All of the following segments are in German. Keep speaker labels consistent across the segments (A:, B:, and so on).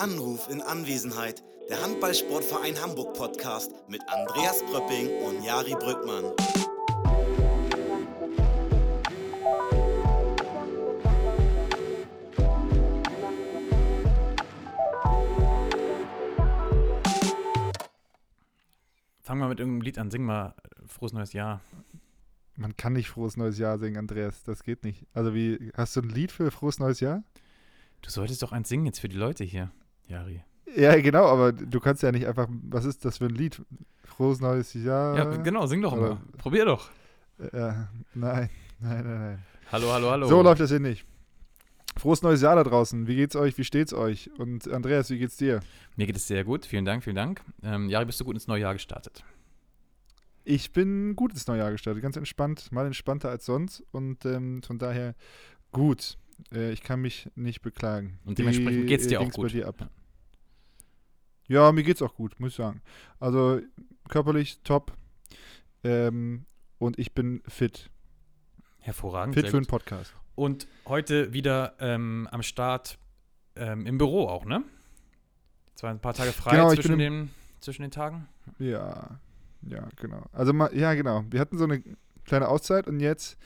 A: Anruf in Anwesenheit. Der Handballsportverein Hamburg Podcast mit Andreas Pröpping und Jari Brückmann.
B: Fang mal mit irgendeinem Lied an, sing mal Frohes neues Jahr.
C: Man kann nicht Frohes neues Jahr singen, Andreas. Das geht nicht. Also wie, hast du ein Lied für Frohes neues Jahr?
B: Du solltest doch eins singen jetzt für die Leute hier, Jari.
C: Ja, genau, aber du kannst ja nicht einfach, was ist das für ein Lied? Frohes neues Jahr?
B: Ja, genau, sing doch mal. Probier doch.
C: Ja, nein, nein, nein, nein.
B: Hallo, hallo, hallo.
C: So läuft das hier nicht. Frohes neues Jahr da draußen. Wie geht's euch? Wie steht's euch? Und Andreas, wie geht's dir?
B: Mir geht es sehr gut. Vielen Dank, vielen Dank. Ähm, Jari, bist du gut ins neue Jahr gestartet?
C: Ich bin gut ins neue Jahr gestartet, ganz entspannt, mal entspannter als sonst und ähm, von daher gut. Äh, ich kann mich nicht beklagen.
B: Und dementsprechend geht's dir
C: äh,
B: auch
C: ging's
B: gut.
C: Bei dir ab? Ja, mir geht's auch gut, muss ich sagen. Also körperlich top ähm, und ich bin fit.
B: Hervorragend.
C: Fit für einen. Podcast.
B: Und heute wieder ähm, am Start ähm, im Büro auch, ne? Jetzt waren ein paar Tage frei
C: Genau,
B: zwischen, den, zwischen den Tagen.
C: Ja, ja, genau. Also mal, ja, genau. Wir hatten so eine kleine Auszeit und jetzt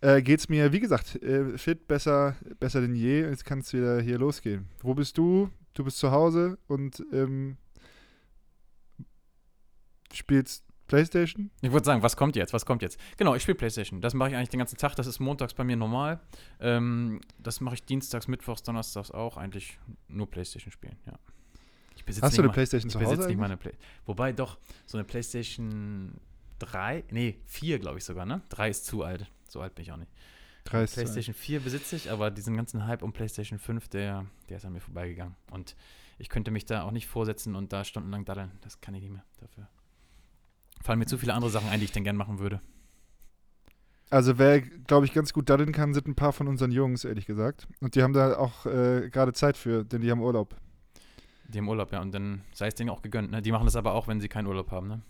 C: äh, geht's mir, wie gesagt, äh, fit, besser, besser denn je. Jetzt kann es wieder hier losgehen. Wo bist du? Du bist zu Hause und ähm, spielst Playstation?
B: Ich würde sagen, was kommt jetzt? Was kommt jetzt? Genau, ich spiele Playstation. Das mache ich eigentlich den ganzen Tag. Das ist montags bei mir normal. Ähm, das mache ich dienstags, mittwochs, donnerstags auch. Eigentlich nur Playstation spielen, ja. Ich besitze
C: Hast du
B: nicht
C: eine
B: mal-
C: Playstation zu Hause?
B: nicht mal
C: eigentlich?
B: eine Play. Wobei doch, so eine Playstation 3, nee, 4 glaube ich sogar, ne? 3 ist zu alt. So alt bin ich auch nicht.
C: Zu
B: PlayStation 4 besitze ich, aber diesen ganzen Hype um PlayStation 5, der, der ist an mir vorbeigegangen. Und ich könnte mich da auch nicht vorsetzen und da stundenlang daddeln. Das kann ich nicht mehr dafür. Fallen mir zu viele andere Sachen ein, die ich denn gern machen würde.
C: Also wer, glaube ich, ganz gut daddeln kann, sind ein paar von unseren Jungs, ehrlich gesagt. Und die haben da auch äh, gerade Zeit für, denn die haben Urlaub.
B: Die haben Urlaub, ja, und dann sei es denen auch gegönnt. Ne? Die machen das aber auch, wenn sie keinen Urlaub haben, ne?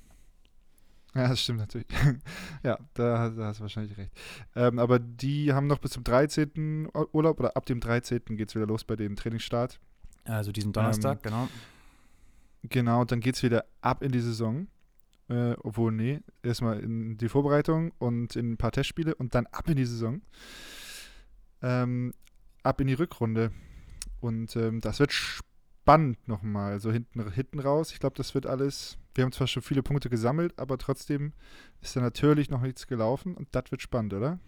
C: Ja, das stimmt natürlich. ja, da, da hast du wahrscheinlich recht. Ähm, aber die haben noch bis zum 13. Ur- Urlaub oder ab dem 13. geht es wieder los bei denen Trainingsstart.
B: Also diesen Donnerstag,
C: Ähm,
B: genau.
C: Genau, und dann geht es wieder ab in die Saison. Äh, obwohl, nee, erstmal in die Vorbereitung und in ein paar Testspiele und dann ab in die Saison. Ähm, ab in die Rückrunde. Und ähm, das wird spannend nochmal. So hinten, hinten raus. Ich glaube, das wird alles. Wir haben zwar schon viele Punkte gesammelt, aber trotzdem ist da natürlich noch nichts gelaufen und das wird spannend, oder?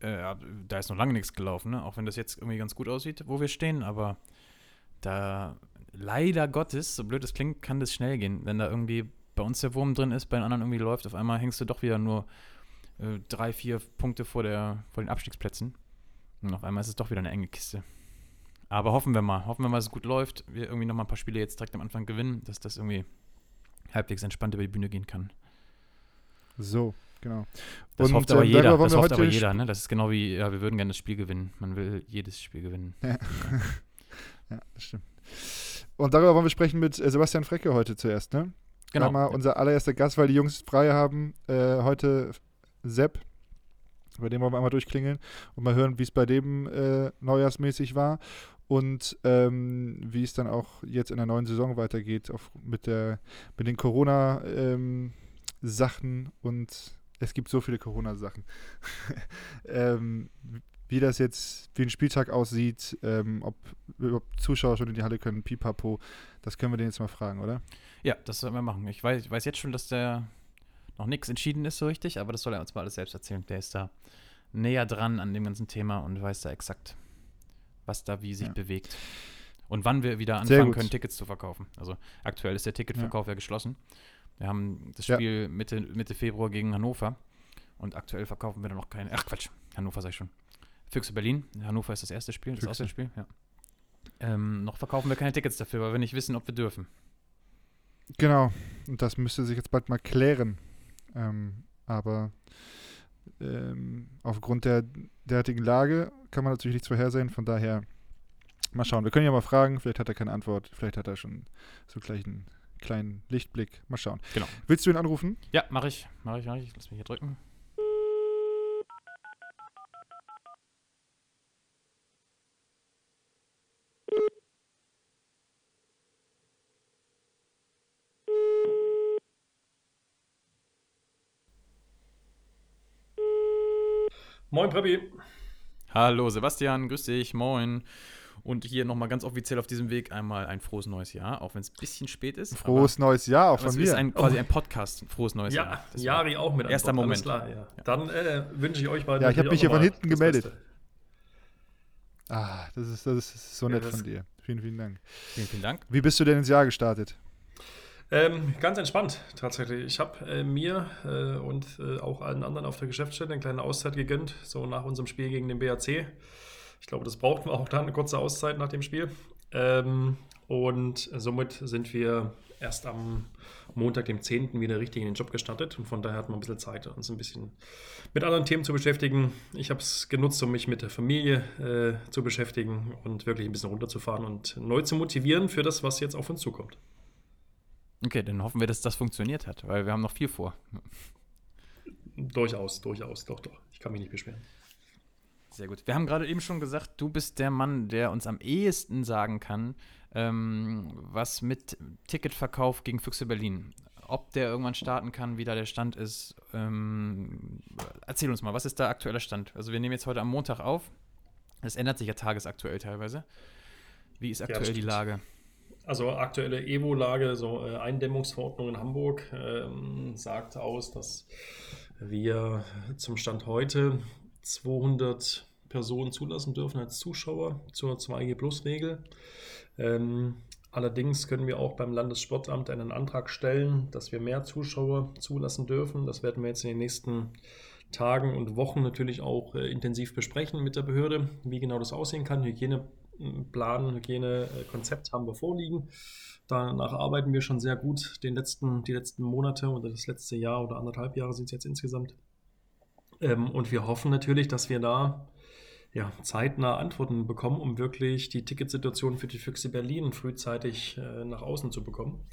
B: Äh, da ist noch lange nichts gelaufen, ne? Auch wenn das jetzt irgendwie ganz gut aussieht, wo wir stehen, aber da leider Gottes, so blöd es klingt, kann das schnell gehen. Wenn da irgendwie bei uns der Wurm drin ist, bei den anderen irgendwie läuft, auf einmal hängst du doch wieder nur äh, drei, vier Punkte vor, der, vor den Abstiegsplätzen. Und auf einmal ist es doch wieder eine enge Kiste. Aber hoffen wir mal, hoffen wir mal, dass es gut läuft. Wir irgendwie noch mal ein paar Spiele jetzt direkt am Anfang gewinnen, dass das irgendwie halbwegs entspannt über die Bühne gehen kann.
C: So, genau.
B: Das
C: Und,
B: hofft aber
C: ähm,
B: jeder. Das hofft aber jeder. Ne? Das ist genau wie, ja, wir würden gerne das Spiel gewinnen. Man will jedes Spiel gewinnen.
C: Ja. ja, das stimmt. Und darüber wollen wir sprechen mit äh, Sebastian Frecke heute zuerst, ne?
B: Genau.
C: Einmal unser allererster Gast, weil die Jungs frei haben. Äh, heute Sepp. Bei dem wollen wir einmal durchklingeln und mal hören, wie es bei dem äh, neujahrsmäßig war und ähm, wie es dann auch jetzt in der neuen Saison weitergeht auf, mit, der, mit den Corona-Sachen und es gibt so viele Corona-Sachen. ähm, wie das jetzt, wie ein Spieltag aussieht, ähm, ob überhaupt Zuschauer schon in die Halle können, pipapo, das können wir den jetzt mal fragen, oder?
B: Ja, das sollen wir machen. Ich weiß, ich weiß jetzt schon, dass der noch nichts entschieden ist so richtig, aber das soll er uns mal alles selbst erzählen. Der ist da näher dran an dem ganzen Thema und weiß da exakt, was da wie sich
C: Ja.
B: bewegt. Und wann wir wieder anfangen können, Tickets zu verkaufen. Also aktuell ist der Ticketverkauf ja, geschlossen. Wir haben das
C: Ja.
B: Spiel Mitte, Mitte Februar gegen Hannover und aktuell verkaufen wir da noch keine. Ach Quatsch, Hannover sag ich schon. Füchse Berlin. Hannover ist das erste Spiel, das. Auswärtsspiel, ja. Ähm, noch verkaufen wir keine Tickets dafür, weil wir nicht wissen, ob wir dürfen.
C: Genau, und das müsste sich jetzt bald mal klären. Ähm, aber ähm, aufgrund der derartigen Lage kann man natürlich nichts vorhersehen. Von daher, mal schauen. Wir können ja mal fragen. Vielleicht hat er keine Antwort. Vielleicht hat er schon so gleich einen kleinen Lichtblick. Mal schauen.
B: Genau.
C: Willst du ihn anrufen?
B: Ja, mache ich. Mache ich, mache ich. Lass mich hier drücken.
D: Moin, Prebi.
B: Hallo Sebastian, grüß dich, moin. Und hier nochmal ganz offiziell auf diesem Weg einmal ein frohes neues Jahr, auch wenn es ein bisschen spät ist.
C: Frohes neues Jahr, auch
B: aber
C: von
B: es ist
C: mir.
B: ein, quasi ein Podcast, frohes neues
D: Ja,
B: Jahr. Das
D: Jari auch mit
B: erster
D: alles
B: Moment.
D: Klar, ja. Dann äh, wünsche ich euch beiden.
C: Ja, ich hab
D: natürlich
C: mich hier von hinten
D: das
C: gemeldet.
D: Beste.
C: Ah, das ist, das ist so
D: Ja,
C: nett
D: das-
C: von dir. Vielen, vielen Dank.
B: Vielen, vielen Dank.
C: Wie bist du denn ins Jahr gestartet?
D: Ähm, ganz entspannt, tatsächlich. Ich habe äh, mir äh, und äh, auch allen anderen auf der Geschäftsstelle eine kleine Auszeit gegönnt, so nach unserem Spiel gegen den BAC. Ich glaube, das brauchten wir auch dann, eine kurze Auszeit nach dem Spiel. Ähm, und somit sind wir erst am Montag, dem 10. wieder richtig in den Job gestartet. Und von daher hatten wir ein bisschen Zeit, uns ein bisschen mit anderen Themen zu beschäftigen. Ich habe es genutzt, um mich mit der Familie äh, zu beschäftigen und wirklich ein bisschen runterzufahren und neu zu motivieren für das, was jetzt auf uns zukommt.
B: Okay, dann hoffen wir, dass das funktioniert hat, weil wir haben noch viel vor.
D: Durchaus, durchaus, doch, doch. Ich kann mich nicht beschweren.
B: Sehr gut. Wir haben gerade eben schon gesagt, du bist der Mann, der uns am ehesten sagen kann, ähm, was mit Ticketverkauf gegen Füchse Berlin, ob der irgendwann starten kann, wie da der Stand ist. Ähm, erzähl uns mal, was ist der aktuelle Stand? Also wir nehmen jetzt heute am Montag auf. Es ändert sich ja tagesaktuell teilweise. Wie ist aktuell die
D: stimmt.
B: Lage?
D: Also aktuelle Evo-Lage, so äh, Eindämmungsverordnung in Hamburg ähm, sagt aus, dass wir zum Stand heute 200 Personen zulassen dürfen als Zuschauer zur 2G-Plus-Regel. Ähm, allerdings können wir auch beim Landessportamt einen Antrag stellen, dass wir mehr Zuschauer zulassen dürfen. Das werden wir jetzt in den nächsten Tagen und Wochen natürlich auch äh, intensiv besprechen mit der Behörde, wie genau das aussehen kann. Hygieneplan, Hygienekonzept haben wir vorliegen. Danach arbeiten wir schon sehr gut den letzten, die letzten Monate oder das letzte Jahr oder anderthalb Jahre sind es jetzt insgesamt. Ähm, und wir hoffen natürlich, dass wir da ja, zeitnah Antworten bekommen, um wirklich die Ticketsituation für die Füchse Berlin frühzeitig äh, nach außen zu bekommen.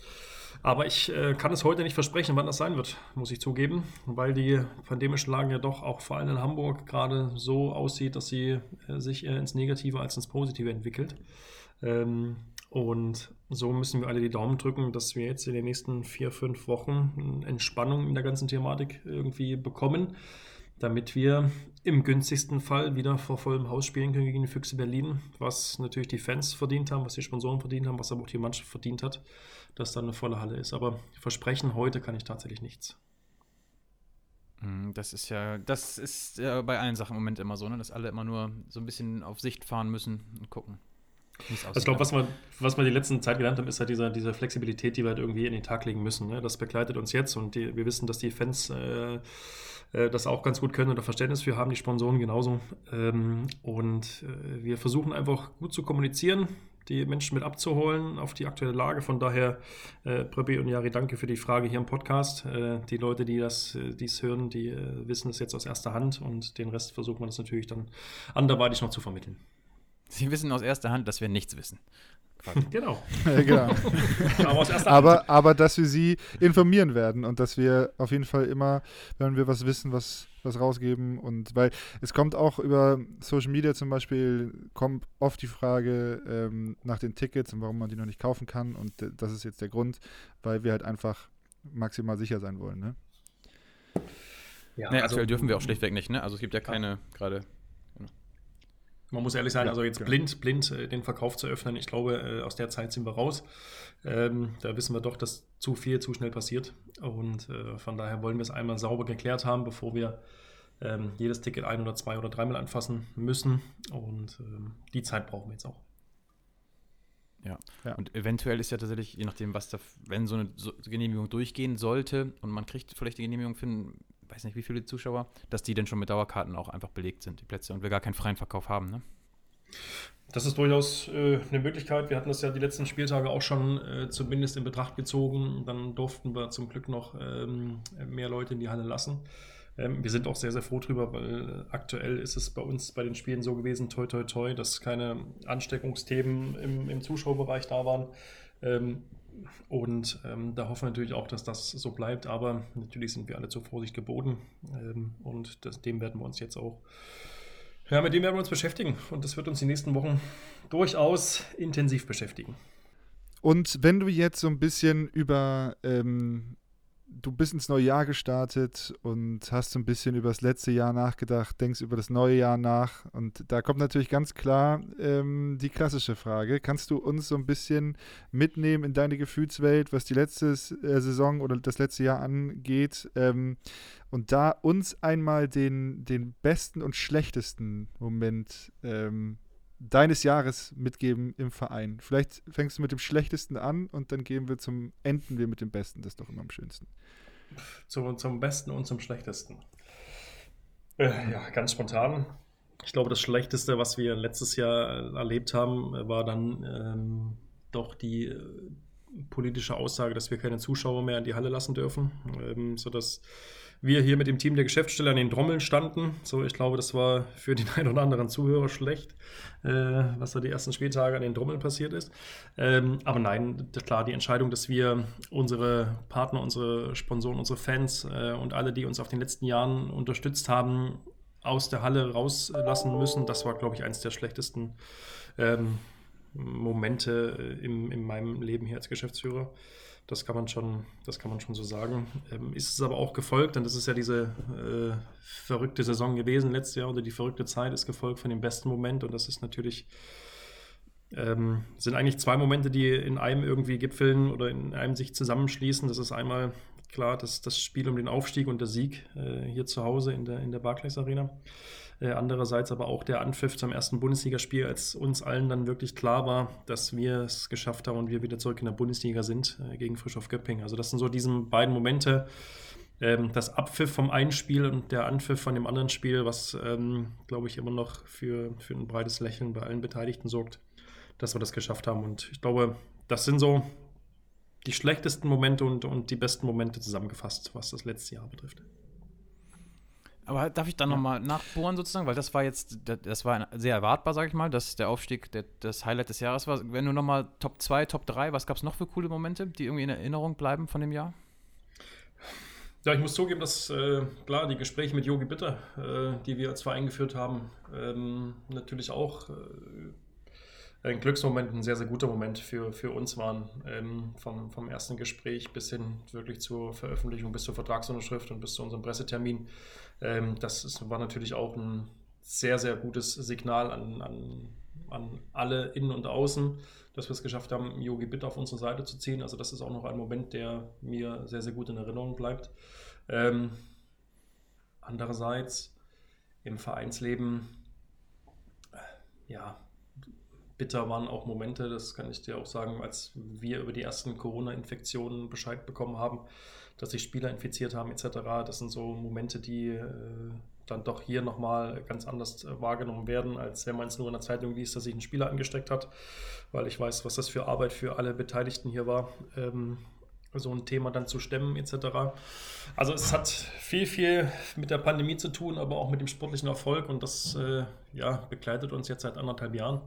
D: Aber ich äh, kann es heute nicht versprechen, wann das sein wird, muss ich zugeben, weil die pandemische Lage ja doch auch vor allem in Hamburg gerade so aussieht, dass sie äh, sich eher ins Negative als ins Positive entwickelt. Ähm, und so müssen wir alle die Daumen drücken, dass wir jetzt in den nächsten vier, fünf Wochen Entspannung in der ganzen Thematik irgendwie bekommen, damit wir im günstigsten Fall wieder vor vollem Haus spielen können gegen die Füchse Berlin, was natürlich die Fans verdient haben, was die Sponsoren verdient haben, was aber auch die Mannschaft verdient hat, dass dann eine volle Halle ist. Aber versprechen heute kann ich tatsächlich nichts.
B: Mm, Das ist ja, das ist ja bei allen Sachen im Moment immer so, ne? dass alle immer nur so ein bisschen auf Sicht fahren müssen und gucken.
D: Also ich glaube, was wir, was wir die letzten Zeit gelernt haben, ist halt diese, diese Flexibilität, die wir halt irgendwie in den Tag legen müssen. Ne? Das begleitet uns jetzt und die, wir wissen, dass die Fans äh, äh, das auch ganz gut können oder Verständnis für haben, die Sponsoren genauso. Ähm, und äh, wir versuchen einfach gut zu kommunizieren, die Menschen mit abzuholen auf die aktuelle Lage. Von daher, äh, Pröbi und Jari, danke für die Frage hier im Podcast. Äh, die Leute, die das äh, dies hören, die äh, wissen es jetzt aus erster Hand und den Rest versucht man das natürlich dann anderweitig noch zu vermitteln.
B: Sie wissen aus erster Hand, dass wir nichts wissen. Quasi.
D: Genau.
C: Genau.
D: Aber aus erster Hand.
C: aber, aber dass wir sie informieren werden und dass wir auf jeden Fall immer, wenn wir was wissen, was, was rausgeben. Und weil es kommt auch über Social Media zum Beispiel, kommt oft die Frage ähm, nach den Tickets und warum man die noch nicht kaufen kann. Und äh, das ist jetzt der Grund, weil wir halt einfach maximal sicher sein wollen. Ne?
D: Ja,
B: nee,
D: also-
B: aktuell dürfen wir auch schlichtweg nicht, ne? Also es gibt ja keine gerade.
D: Man muss ehrlich sein,
C: Ja,
D: also jetzt
C: genau.
D: blind, blind äh, den Verkauf zu öffnen, ich glaube, äh, aus der Zeit sind wir raus. Ähm, da wissen wir doch, dass zu viel zu schnell passiert. Und äh, von daher wollen wir es einmal sauber geklärt haben, bevor wir ähm, jedes Ticket ein oder zwei oder dreimal anfassen müssen. Und ähm, die Zeit brauchen wir jetzt auch.
B: Ja.
C: Ja.
B: Und eventuell ist ja tatsächlich, je nachdem, was da, wenn so eine Genehmigung durchgehen sollte und man kriegt vielleicht die Genehmigung für, einen, weiß nicht wie viele Zuschauer, dass die dann schon mit Dauerkarten auch einfach belegt sind, die Plätze, und wir gar keinen freien Verkauf haben, ne?
D: Das ist durchaus äh, eine Möglichkeit. Wir hatten das ja die letzten Spieltage auch schon äh, zumindest in Betracht gezogen. Dann durften wir zum Glück noch ähm, mehr Leute in die Halle lassen. Ähm, wir sind auch sehr, sehr froh drüber, weil aktuell ist es bei uns bei den Spielen so gewesen, toi, toi, toi, dass keine Ansteckungsthemen im, im Zuschauerbereich da waren. Ähm, und ähm, da hoffen wir natürlich auch, dass das so bleibt. Aber natürlich sind wir alle zur Vorsicht geboten. Ähm, und das, dem werden wir uns jetzt auch ja, mit dem werden wir uns beschäftigen und das wird uns die nächsten Wochen durchaus intensiv beschäftigen.
C: Und wenn du jetzt so ein bisschen über ähm, du bist ins neue Jahr gestartet und hast so ein bisschen über das letzte Jahr nachgedacht, denkst über das neue Jahr nach. Und da kommt natürlich ganz klar ähm, die klassische Frage. Kannst du uns so ein bisschen mitnehmen in deine Gefühlswelt, was die letzte äh, Saison oder das letzte Jahr angeht? Ähm, und da uns einmal den, den besten und schlechtesten Moment ähm, deines Jahres mitgeben im Verein. Vielleicht fängst du mit dem Schlechtesten an und dann gehen wir zum, enden wir mit dem Besten. Das ist doch immer am schönsten.
D: Zum, zum Besten und zum Schlechtesten. Äh, ja, ganz spontan. Ich glaube, das Schlechteste, was wir letztes Jahr erlebt haben, war dann ähm, doch die äh, politische Aussage, dass wir keine Zuschauer mehr in die Halle lassen dürfen, ähm, sodass wir hier mit dem Team der Geschäftsstelle an den Trommeln standen. So, ich glaube, das war für den einen oder anderen Zuhörer schlecht, äh, was da die ersten Spieltage an den Trommeln passiert ist. Ähm, aber nein, klar, die Entscheidung, dass wir unsere Partner, unsere Sponsoren, unsere Fans äh, und alle, die uns auf den letzten Jahren unterstützt haben, aus der Halle rauslassen müssen, das war, glaube ich, eines der schlechtesten ähm, Momente in, in meinem Leben hier als Geschäftsführer. Das kann man schon, das kann man schon so sagen. Ähm, ist es aber auch gefolgt, denn das ist ja diese äh, verrückte Saison gewesen letztes Jahr oder die verrückte Zeit ist gefolgt von dem besten Moment und das ist natürlich ähm, sind eigentlich zwei Momente, die in einem irgendwie gipfeln oder in einem sich zusammenschließen. Das ist einmal klar das, das Spiel um den Aufstieg und der Sieg äh, hier zu Hause in der, in der Barclays Arena. Äh, andererseits aber auch der Anpfiff zum ersten Bundesligaspiel, als uns allen dann wirklich klar war, dass wir es geschafft haben und wir wieder zurück in der Bundesliga sind äh, gegen Frischhoff Göpping. Also das sind so diese beiden Momente, ähm, das Abpfiff vom einen Spiel und der Anpfiff von dem anderen Spiel, was, ähm, glaube ich, immer noch für, für ein breites Lächeln bei allen Beteiligten sorgt, dass wir das geschafft haben. Und ich glaube, das sind so die schlechtesten Momente und, und die besten Momente zusammengefasst, was das letzte Jahr betrifft.
B: Aber darf ich dann ja. nochmal nachbohren sozusagen, weil das war jetzt, das war sehr erwartbar, sag ich mal, dass der Aufstieg der, das Highlight des Jahres war. Wenn du nochmal Top 2, Top 3, was gab es noch für coole Momente, die irgendwie in Erinnerung bleiben von dem Jahr?
D: Ja, ich muss zugeben, dass äh, klar die Gespräche mit Yogi Bitter, äh, die wir als Verein geführt haben, ähm, natürlich auch äh, ein Glücksmoment, ein sehr, sehr guter Moment für, für uns waren. Ähm, vom, vom ersten Gespräch bis hin wirklich zur Veröffentlichung, bis zur Vertragsunterschrift und bis zu unserem Pressetermin. Ähm, das ist, war natürlich auch ein sehr, sehr gutes Signal an, an, an alle innen und außen, dass wir es geschafft haben, Yogi Bitt auf unsere Seite zu ziehen. Also das ist auch noch ein Moment, der mir sehr, sehr gut in Erinnerung bleibt. Ähm, andererseits im Vereinsleben, ja, bitter waren auch Momente, das kann ich dir auch sagen, als wir über die ersten Corona-Infektionen Bescheid bekommen haben, dass sich Spieler infiziert haben etc. Das sind so Momente, die äh, dann doch hier nochmal ganz anders äh, wahrgenommen werden, als wenn man es nur in der Zeitung liest, dass sich ein Spieler angesteckt hat, weil ich weiß, was das für Arbeit für alle Beteiligten hier war. Ähm, so ein Thema dann zu stemmen etc. Also es hat viel, viel mit der Pandemie zu tun, aber auch mit dem sportlichen Erfolg und das äh, ja, begleitet uns jetzt seit anderthalb Jahren.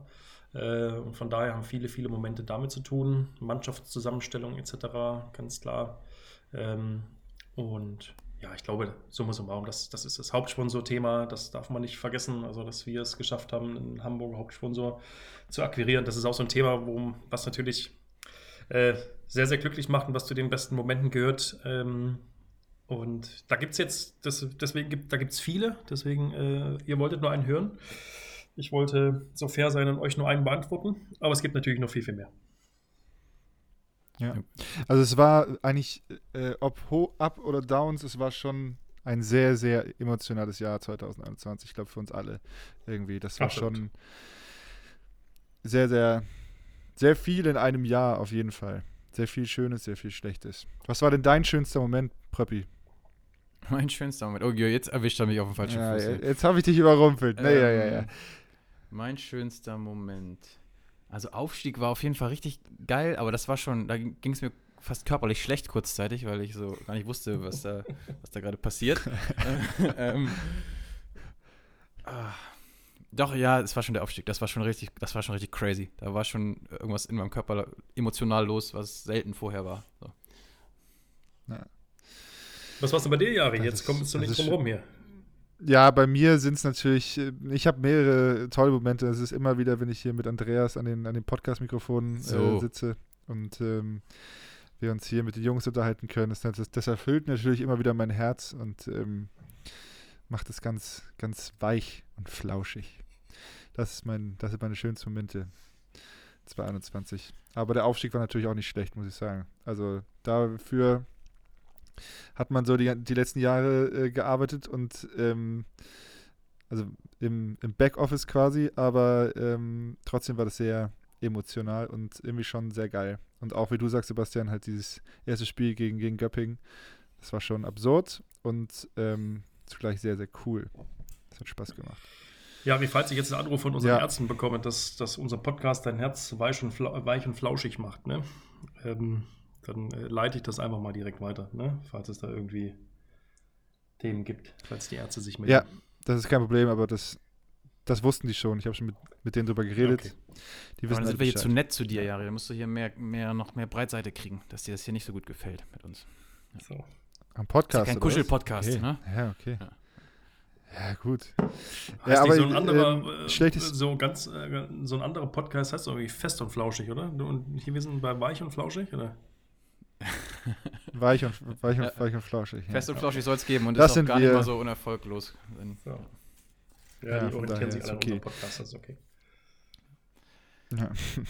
D: Äh, und von daher haben viele, viele Momente damit zu tun. Mannschaftszusammenstellung etc. ganz klar. Ähm, und ja, ich glaube, summa summarum, das, das ist das Hauptsponsorthema, das darf man nicht vergessen. Also, dass wir es geschafft haben, einen Hamburger Hauptsponsor zu akquirieren, das ist auch so ein Thema, wo, was natürlich äh, sehr, sehr glücklich macht und was zu den besten Momenten gehört. Ähm, und da gibt es jetzt, das, deswegen gibt, da gibt es viele, deswegen, äh, ihr wolltet nur einen hören. Ich wollte so fair sein und euch nur einen beantworten, aber es gibt natürlich noch viel, viel mehr.
C: Ja. Also es war eigentlich, äh, ob Up oder Downs, es war schon ein sehr, sehr emotionales Jahr 2021, ich glaube für uns alle irgendwie. Das war Absolut. schon sehr, sehr, sehr viel in einem Jahr auf jeden Fall. Sehr viel Schönes, sehr viel Schlechtes. Was war denn dein schönster Moment, Pröppi?
B: Mein schönster Moment. Oh, jetzt erwischt er mich auf dem falschen
C: ja,
B: Fuß.
C: Jetzt habe ich dich überrumpelt. Ähm, nee, ja, ja, ja.
B: Mein schönster Moment. Also Aufstieg war auf jeden Fall richtig geil, aber das war schon, da ging es mir fast körperlich schlecht kurzzeitig, weil ich so gar nicht wusste, was da, was da gerade passiert. ähm, ah, doch, ja, es war schon der Aufstieg. Das war schon richtig, das war schon richtig crazy. Da war schon irgendwas in meinem Körper emotional los, was selten vorher war. So.
D: Ja. Was warst du bei dir, Jari? Jetzt kommst du nicht drum rum hier.
C: Ja, bei mir sind es natürlich, äh, ich habe mehrere tolle Momente. Es ist immer wieder, wenn ich hier mit Andreas an den, an den Podcast-Mikrofonen äh, so. äh, sitze und ähm, wir uns hier mit den Jungs unterhalten können. Das, das, das erfüllt natürlich immer wieder mein Herz und ähm, macht es ganz, ganz weich und flauschig. Das ist mein, das sind meine schönsten Momente. 2021. Aber der Aufstieg war natürlich auch nicht schlecht, muss ich sagen. Also dafür hat man so die, die letzten Jahre äh, gearbeitet und ähm, also im, im Backoffice quasi, aber ähm, trotzdem war das sehr emotional und irgendwie schon sehr geil. Und auch wie du sagst, Sebastian, halt dieses erste Spiel gegen, gegen Göppingen, das war schon absurd und ähm, zugleich sehr, sehr cool. Das hat Spaß gemacht.
D: Ja, wie falls ich jetzt einen Anruf von unseren ja. Ärzten bekomme, dass, dass unser Podcast dein Herz weich und, weich und flauschig macht, ne? Ähm, dann äh, leite ich das einfach mal direkt weiter, ne? falls es da irgendwie Themen gibt, falls die Ärzte sich
C: melden. Ja, das ist kein Problem, aber das, das wussten die schon. Ich habe schon mit, mit denen drüber geredet. Okay.
B: Die wissen aber dann halt sind wir hier zu nett zu dir, Jari. Da musst du hier mehr, mehr, noch mehr Breitseite kriegen, dass dir das hier nicht so gut gefällt mit uns.
C: So. Am Podcast.
B: Das ist ja kein Kuschel-Podcast,
C: okay.
B: ne?
C: Ja, okay. Ja. Ja, gut.
D: Heißt ja, aber so ein anderer, ähm, schlechtes so ganz, äh, so ein anderer Podcast heißt irgendwie fest und flauschig, oder? Und hier wir sind bei weich und flauschig, oder?
C: Weich und, weich und, ja. weich und flauschig.
B: Ja. Fest und flauschig soll es geben und
C: das ist auch
B: gar nicht mal so unerfolglos.
D: So. Ja, die orientieren sich alle okay. an Podcast, das ist okay.
C: Ja.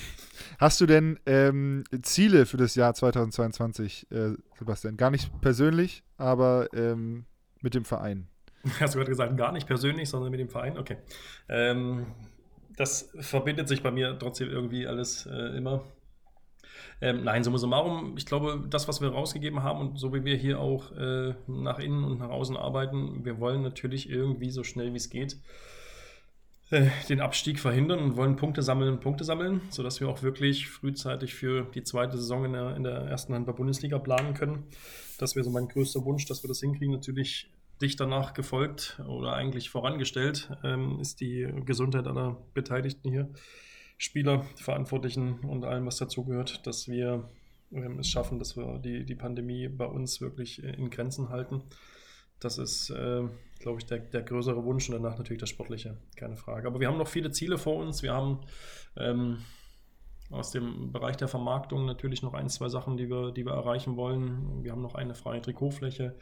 C: Hast du denn ähm, Ziele für das Jahr 2022, äh, Sebastian? Gar nicht persönlich, aber ähm, mit dem Verein.
D: Hast du gerade gesagt, gar nicht persönlich, sondern mit dem Verein? Okay. Ähm, das verbindet sich bei mir trotzdem irgendwie alles äh, immer. Ähm, nein, summa summarum, ich glaube, das, was wir rausgegeben haben und so wie wir hier auch äh, nach innen und nach außen arbeiten, wir wollen natürlich irgendwie so schnell wie es geht äh, den Abstieg verhindern und wollen Punkte sammeln, Punkte sammeln, sodass wir auch wirklich frühzeitig für die zweite Saison in der, in der ersten Handball-Bundesliga planen können. Das wäre so mein größter Wunsch, dass wir das hinkriegen. Natürlich dicht danach gefolgt oder eigentlich vorangestellt ähm, ist die Gesundheit aller Beteiligten hier, Spieler, Verantwortlichen und allem, was dazugehört, dass wir ähm, es schaffen, dass wir die, die Pandemie bei uns wirklich in Grenzen halten. Das ist, äh, glaube ich, der, der größere Wunsch und danach natürlich das Sportliche, keine Frage. Aber wir haben noch viele Ziele vor uns. Wir haben ähm, aus dem Bereich der Vermarktung natürlich noch ein, zwei Sachen, die wir, die wir erreichen wollen. Wir haben noch eine freie Trikotfläche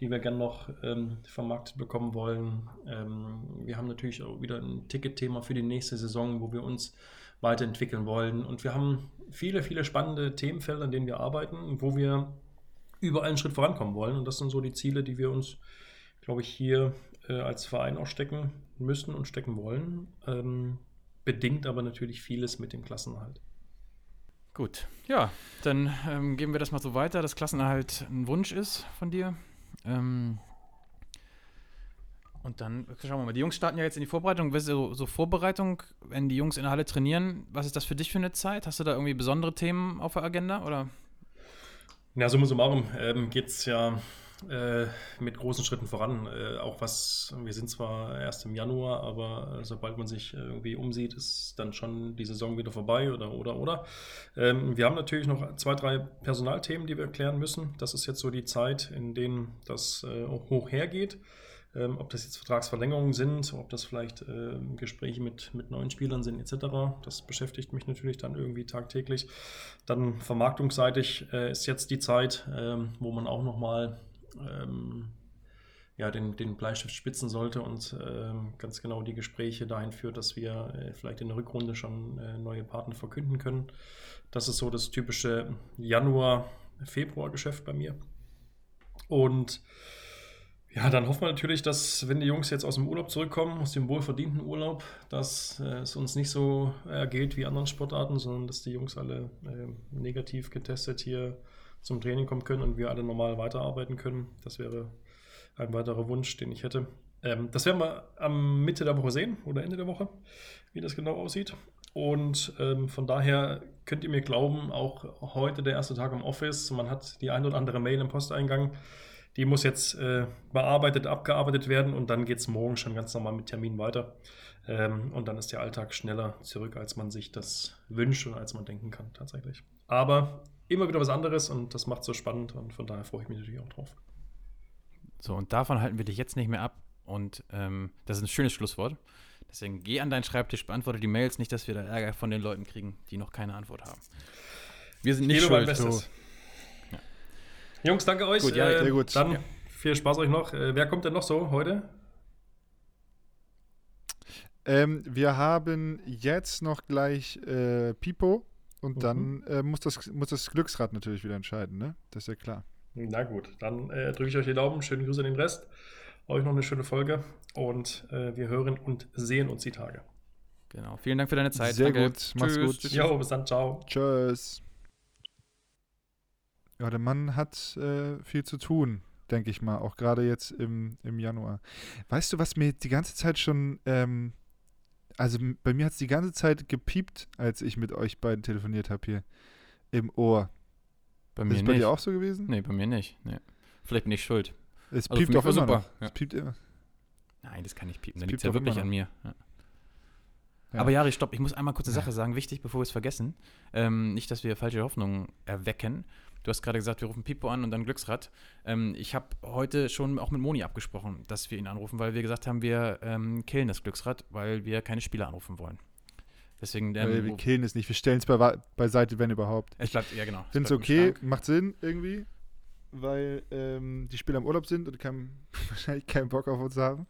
D: die wir gerne noch ähm, vermarktet bekommen wollen. Ähm, wir haben natürlich auch wieder ein Ticketthema für die nächste Saison, wo wir uns weiterentwickeln wollen. Und wir haben viele, viele spannende Themenfelder, an denen wir arbeiten, wo wir überall einen Schritt vorankommen wollen. Und das sind so die Ziele, die wir uns, glaube ich, hier äh, als Verein auch stecken müssen und stecken wollen. Ähm, bedingt aber natürlich vieles mit dem Klassenerhalt.
B: Gut, ja, dann ähm, geben wir das mal so weiter, dass Klassenerhalt ein Wunsch ist von dir. Ähm, und dann schauen wir mal. Die Jungs starten ja jetzt in die Vorbereitung. So, so, Vorbereitung, wenn die Jungs in der Halle trainieren, was ist das für dich für eine Zeit? Hast du da irgendwie besondere Themen auf der Agenda? Oder?
D: Ja, summa summarum ähm, geht es ja äh, mit großen Schritten voran. Äh, auch was, wir sind zwar erst im Januar, aber äh, sobald man sich irgendwie umsieht, ist dann schon die Saison wieder vorbei oder oder oder. Ähm, wir haben natürlich noch zwei, drei Personalthemen, die wir klären müssen. Das ist jetzt so die Zeit, in denen das äh, hoch hergeht. Ähm, ob das jetzt Vertragsverlängerungen sind, ob das vielleicht äh, Gespräche mit, mit neuen Spielern sind, etc. Das beschäftigt mich natürlich dann irgendwie tagtäglich. Dann vermarktungsseitig äh, ist jetzt die Zeit, ähm, wo man auch nochmal ähm, ja, den, den Bleistift spitzen sollte und ähm, ganz genau die Gespräche dahin führt, dass wir äh, vielleicht in der Rückrunde schon äh, neue Partner verkünden können. Das ist so das typische Januar-Februar-Geschäft bei mir. Und ja, dann hoffen wir natürlich, dass, wenn die Jungs jetzt aus dem Urlaub zurückkommen, aus dem wohlverdienten Urlaub, dass äh, es uns nicht so ergeht wie anderen Sportarten, sondern dass die Jungs alle äh, negativ getestet hier zum Training kommen können und wir alle normal weiterarbeiten können. Das wäre ein weiterer Wunsch, den ich hätte. Ähm, das werden wir am Mitte der Woche sehen oder Ende der Woche, wie das genau aussieht. Und ähm, von daher könnt ihr mir glauben, auch heute der erste Tag im Office, man hat die ein oder andere Mail im Posteingang, die muss jetzt äh, bearbeitet, abgearbeitet werden und dann geht es morgen schon ganz normal mit Termin weiter. Ähm, und dann ist der Alltag schneller zurück, als man sich das wünscht und als man denken kann tatsächlich. Aber immer wieder was anderes und das macht es so spannend und von daher freue ich mich natürlich auch drauf.
B: So, und davon halten wir dich jetzt nicht mehr ab. Und ähm, das ist ein schönes Schlusswort. Deswegen geh an deinen Schreibtisch, beantworte die Mails, nicht, dass wir da Ärger von den Leuten kriegen, die noch keine Antwort haben. Wir sind nicht schuld.
D: Jungs, danke euch.
B: Gut, ja,
D: äh,
C: sehr gut.
D: Dann
B: Ja.
D: viel Spaß euch noch. Äh, wer kommt denn noch so heute?
C: Ähm, wir haben jetzt noch gleich äh, Pipo und
D: Mhm.
C: dann äh, muss, das, muss das Glücksrad natürlich wieder entscheiden, ne? Das ist ja klar.
D: Na gut, dann äh, drücke ich euch die Daumen. Schönen Grüße an den Rest. Euch noch eine schöne Folge und äh, wir hören und sehen uns die Tage.
B: Genau. Vielen Dank für deine Zeit.
C: Sehr
B: Danke.
C: gut. Mach's
B: Tschüss.
C: gut.
B: Tschüss.
D: Jo, bis dann, ciao.
C: Tschüss. Ja, der Mann hat äh, viel zu tun, denke ich mal, auch gerade jetzt im, im Januar. Weißt du, was mir die ganze Zeit schon, ähm, also bei mir hat es die ganze Zeit gepiept, als ich mit euch beiden telefoniert habe hier im Ohr.
B: Bei
C: Ist
B: mir
C: es bei
B: nicht.
C: dir auch so gewesen?
B: Nee, bei mir nicht. Nee. Vielleicht bin ich schuld.
C: Es
B: Also
C: piept auch immer
B: super,
C: noch.
B: ja.
C: Es piept immer.
B: Nein, das kann nicht piepen. Dann liegt ja wirklich an mir. Ja.
C: Ja.
B: Aber Jari, stopp, ich muss einmal kurz eine. Sache sagen, wichtig, bevor wir es vergessen. Ähm, nicht, dass wir falsche Hoffnungen erwecken. Du hast gerade gesagt, wir rufen Pipo an und dann Glücksrad. Ähm, ich habe heute schon auch mit Moni abgesprochen, dass wir ihn anrufen, weil wir gesagt haben, wir ähm, killen das Glücksrad, weil wir keine Spieler anrufen wollen. Deswegen, ähm,
C: wir killen es nicht, wir stellen es bei, beiseite, wenn überhaupt.
B: es bleibt, ja genau. es
C: Finde es okay, macht Sinn irgendwie, weil ähm, die Spieler im Urlaub sind und kein, wahrscheinlich keinen Bock auf uns haben.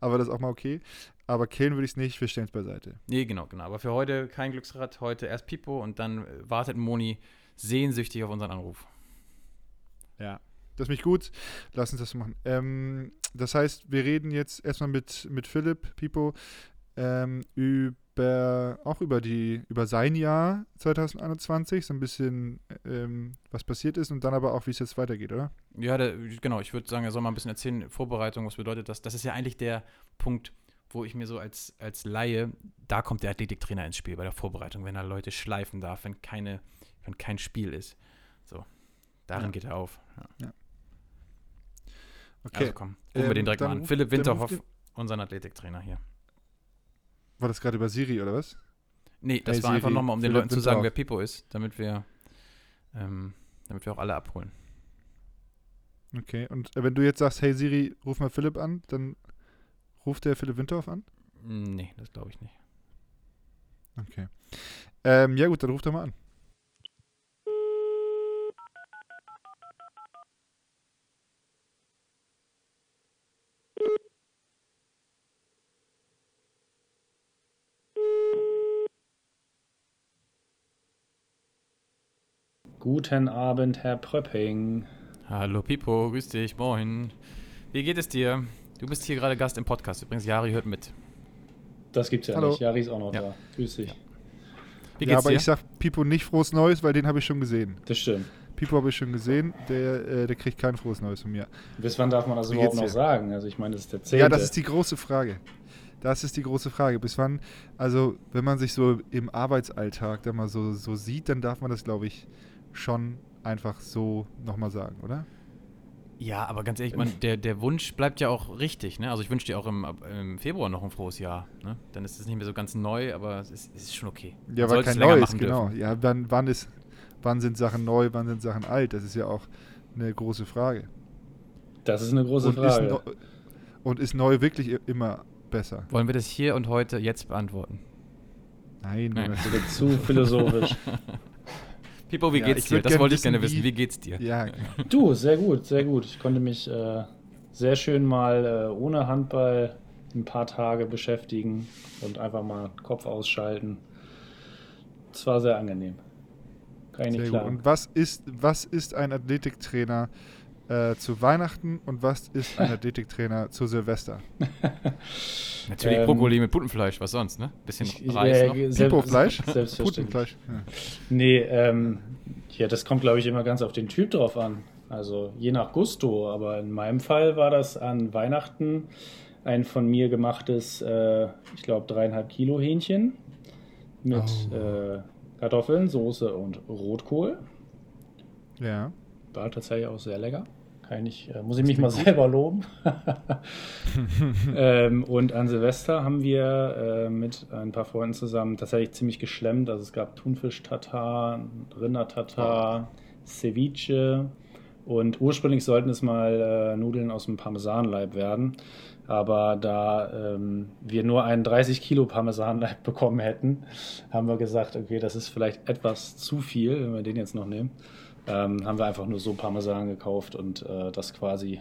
C: Aber das ist auch mal okay. Aber killen würde ich es nicht, wir stellen es beiseite.
B: Nee, genau, genau. Aber für heute kein Glücksrad, heute erst Pipo und dann wartet Moni sehnsüchtig auf unseren Anruf.
C: Ja. Das ist mich gut, lass uns das machen. Ähm, das heißt, wir reden jetzt erstmal mit, mit Philipp, Pipo, ähm, über auch über die, über sein Jahr 2021, so ein bisschen ähm, was passiert ist und dann aber auch, wie es jetzt weitergeht, oder?
B: Ja, der, genau. Ich würde sagen, er soll mal ein bisschen erzählen, Vorbereitung, was bedeutet das? Das ist ja eigentlich der Punkt, wo ich mir so als, als Laie, da kommt der Athletiktrainer ins Spiel bei der Vorbereitung, wenn er Leute schleifen darf, wenn, keine, wenn kein Spiel ist. So, darin
C: Ja.
B: geht er auf. Ja.
C: Okay.
B: Also komm, rufen wir
C: Ähm,
B: den direkt mal an.
C: ruf-
B: Philipp Winterhoff, unseren Athletiktrainer hier.
C: War das gerade über Siri, oder was?
B: Nee, das
C: Hey
B: war einfach
C: Siri,
B: nochmal, um den Leuten zu sagen, wer. Pipo ist, damit wir, ähm, damit wir auch alle abholen.
C: Okay, und äh, wenn du jetzt sagst, hey Siri, ruf mal Philipp an, dann ruft der Philipp Winterhoff an?
B: Nee, das glaube ich nicht.
C: Okay. Ähm, ja gut, dann ruft er mal an.
E: Guten Abend, Herr Pröpping.
B: Hallo Pipo, grüß dich, moin. Wie geht es dir? Du bist hier gerade Gast im Podcast. Übrigens, Jari hört mit.
E: Das gibt's ja
C: Hallo.
E: nicht. Jari ist auch noch
B: Ja.
E: da. Grüß dich.
B: Wie
C: ja,
B: geht's
C: aber
B: dir?
C: ich sag Pipo nicht frohes Neues, weil den habe ich schon gesehen.
E: Das stimmt.
C: Pipo habe ich schon gesehen, der, äh, der kriegt kein frohes Neues von mir.
E: Bis wann darf man das
C: Wie
E: überhaupt noch
C: dir?
E: sagen? Also ich meine, das ist der zehnte.
C: Ja, das ist die große Frage. Das ist die große Frage. Bis wann, also wenn man sich so im Arbeitsalltag da mal so, so sieht, dann darf man das, glaube ich, schon einfach so nochmal sagen, oder?
B: ja, aber ganz ehrlich, man, der, der Wunsch bleibt ja auch richtig. Ne? Also ich wünsche dir auch im, im Februar noch ein frohes Jahr. Ne? Dann ist es nicht mehr so ganz neu, aber es ist, es ist schon okay. Man
C: Ja, weil
B: es
C: kein Neues, genau.
B: dürfen.
C: Ja, dann, wann, ist, wann sind Sachen neu, wann sind Sachen alt? Das ist ja auch eine große Frage.
E: Das ist eine große
C: und, ist
E: Frage.
C: neu, und ist neu wirklich immer besser?
B: Wollen wir das hier und heute jetzt beantworten?
C: Nein,
B: Nein.
E: Das wird zu philosophisch.
B: Pipo, wie
C: Ja,
B: geht's dir? Das wollte ich gerne
C: wissen, wie-
B: Wie geht's dir?
C: Ja, genau.
E: du, sehr gut, sehr gut. Ich konnte mich äh, sehr schön mal äh, ohne Handball ein paar Tage beschäftigen und einfach mal Kopf ausschalten. Es war sehr angenehm. Kann ich nicht klagen.
C: Und was ist, was ist ein Athletiktrainer äh, zu Weihnachten und was ist ein Athletiktrainer zu Silvester?
B: Natürlich
E: Ähm,
B: Brokkoli mit Putenfleisch, was sonst, ne? Bisschen
E: Ich-
B: Reis
E: äh,
B: noch.
E: selbst-
C: Pipo-Fleisch?
E: Selbstverständlich.
C: Putenfleisch. Ja.
E: Nee, ähm, ja, das kommt, glaube ich, immer ganz auf den Typ drauf an. Also je nach Gusto. Aber in meinem Fall war das an Weihnachten ein von mir gemachtes, äh, ich glaube, dreieinhalb Kilo Hähnchen mit
C: Oh.
E: äh, Kartoffeln, Soße und Rotkohl.
C: ja.
E: War tatsächlich auch sehr lecker. Kann ich, äh, muss ich mich mal selber loben. ähm, und an Silvester haben wir äh, mit ein paar Freunden zusammen tatsächlich ziemlich geschlemmt. Also es gab Thunfisch-Tatar, Rinder-Tatar, Ceviche und ursprünglich sollten es mal äh, Nudeln aus dem Parmesanleib werden. Aber da ähm, wir nur einen 30 Kilo Parmesanleib bekommen hätten, haben wir gesagt, okay, das ist vielleicht etwas zu viel, wenn wir den jetzt noch nehmen. Ähm, haben wir einfach nur so Parmesan gekauft und äh, das quasi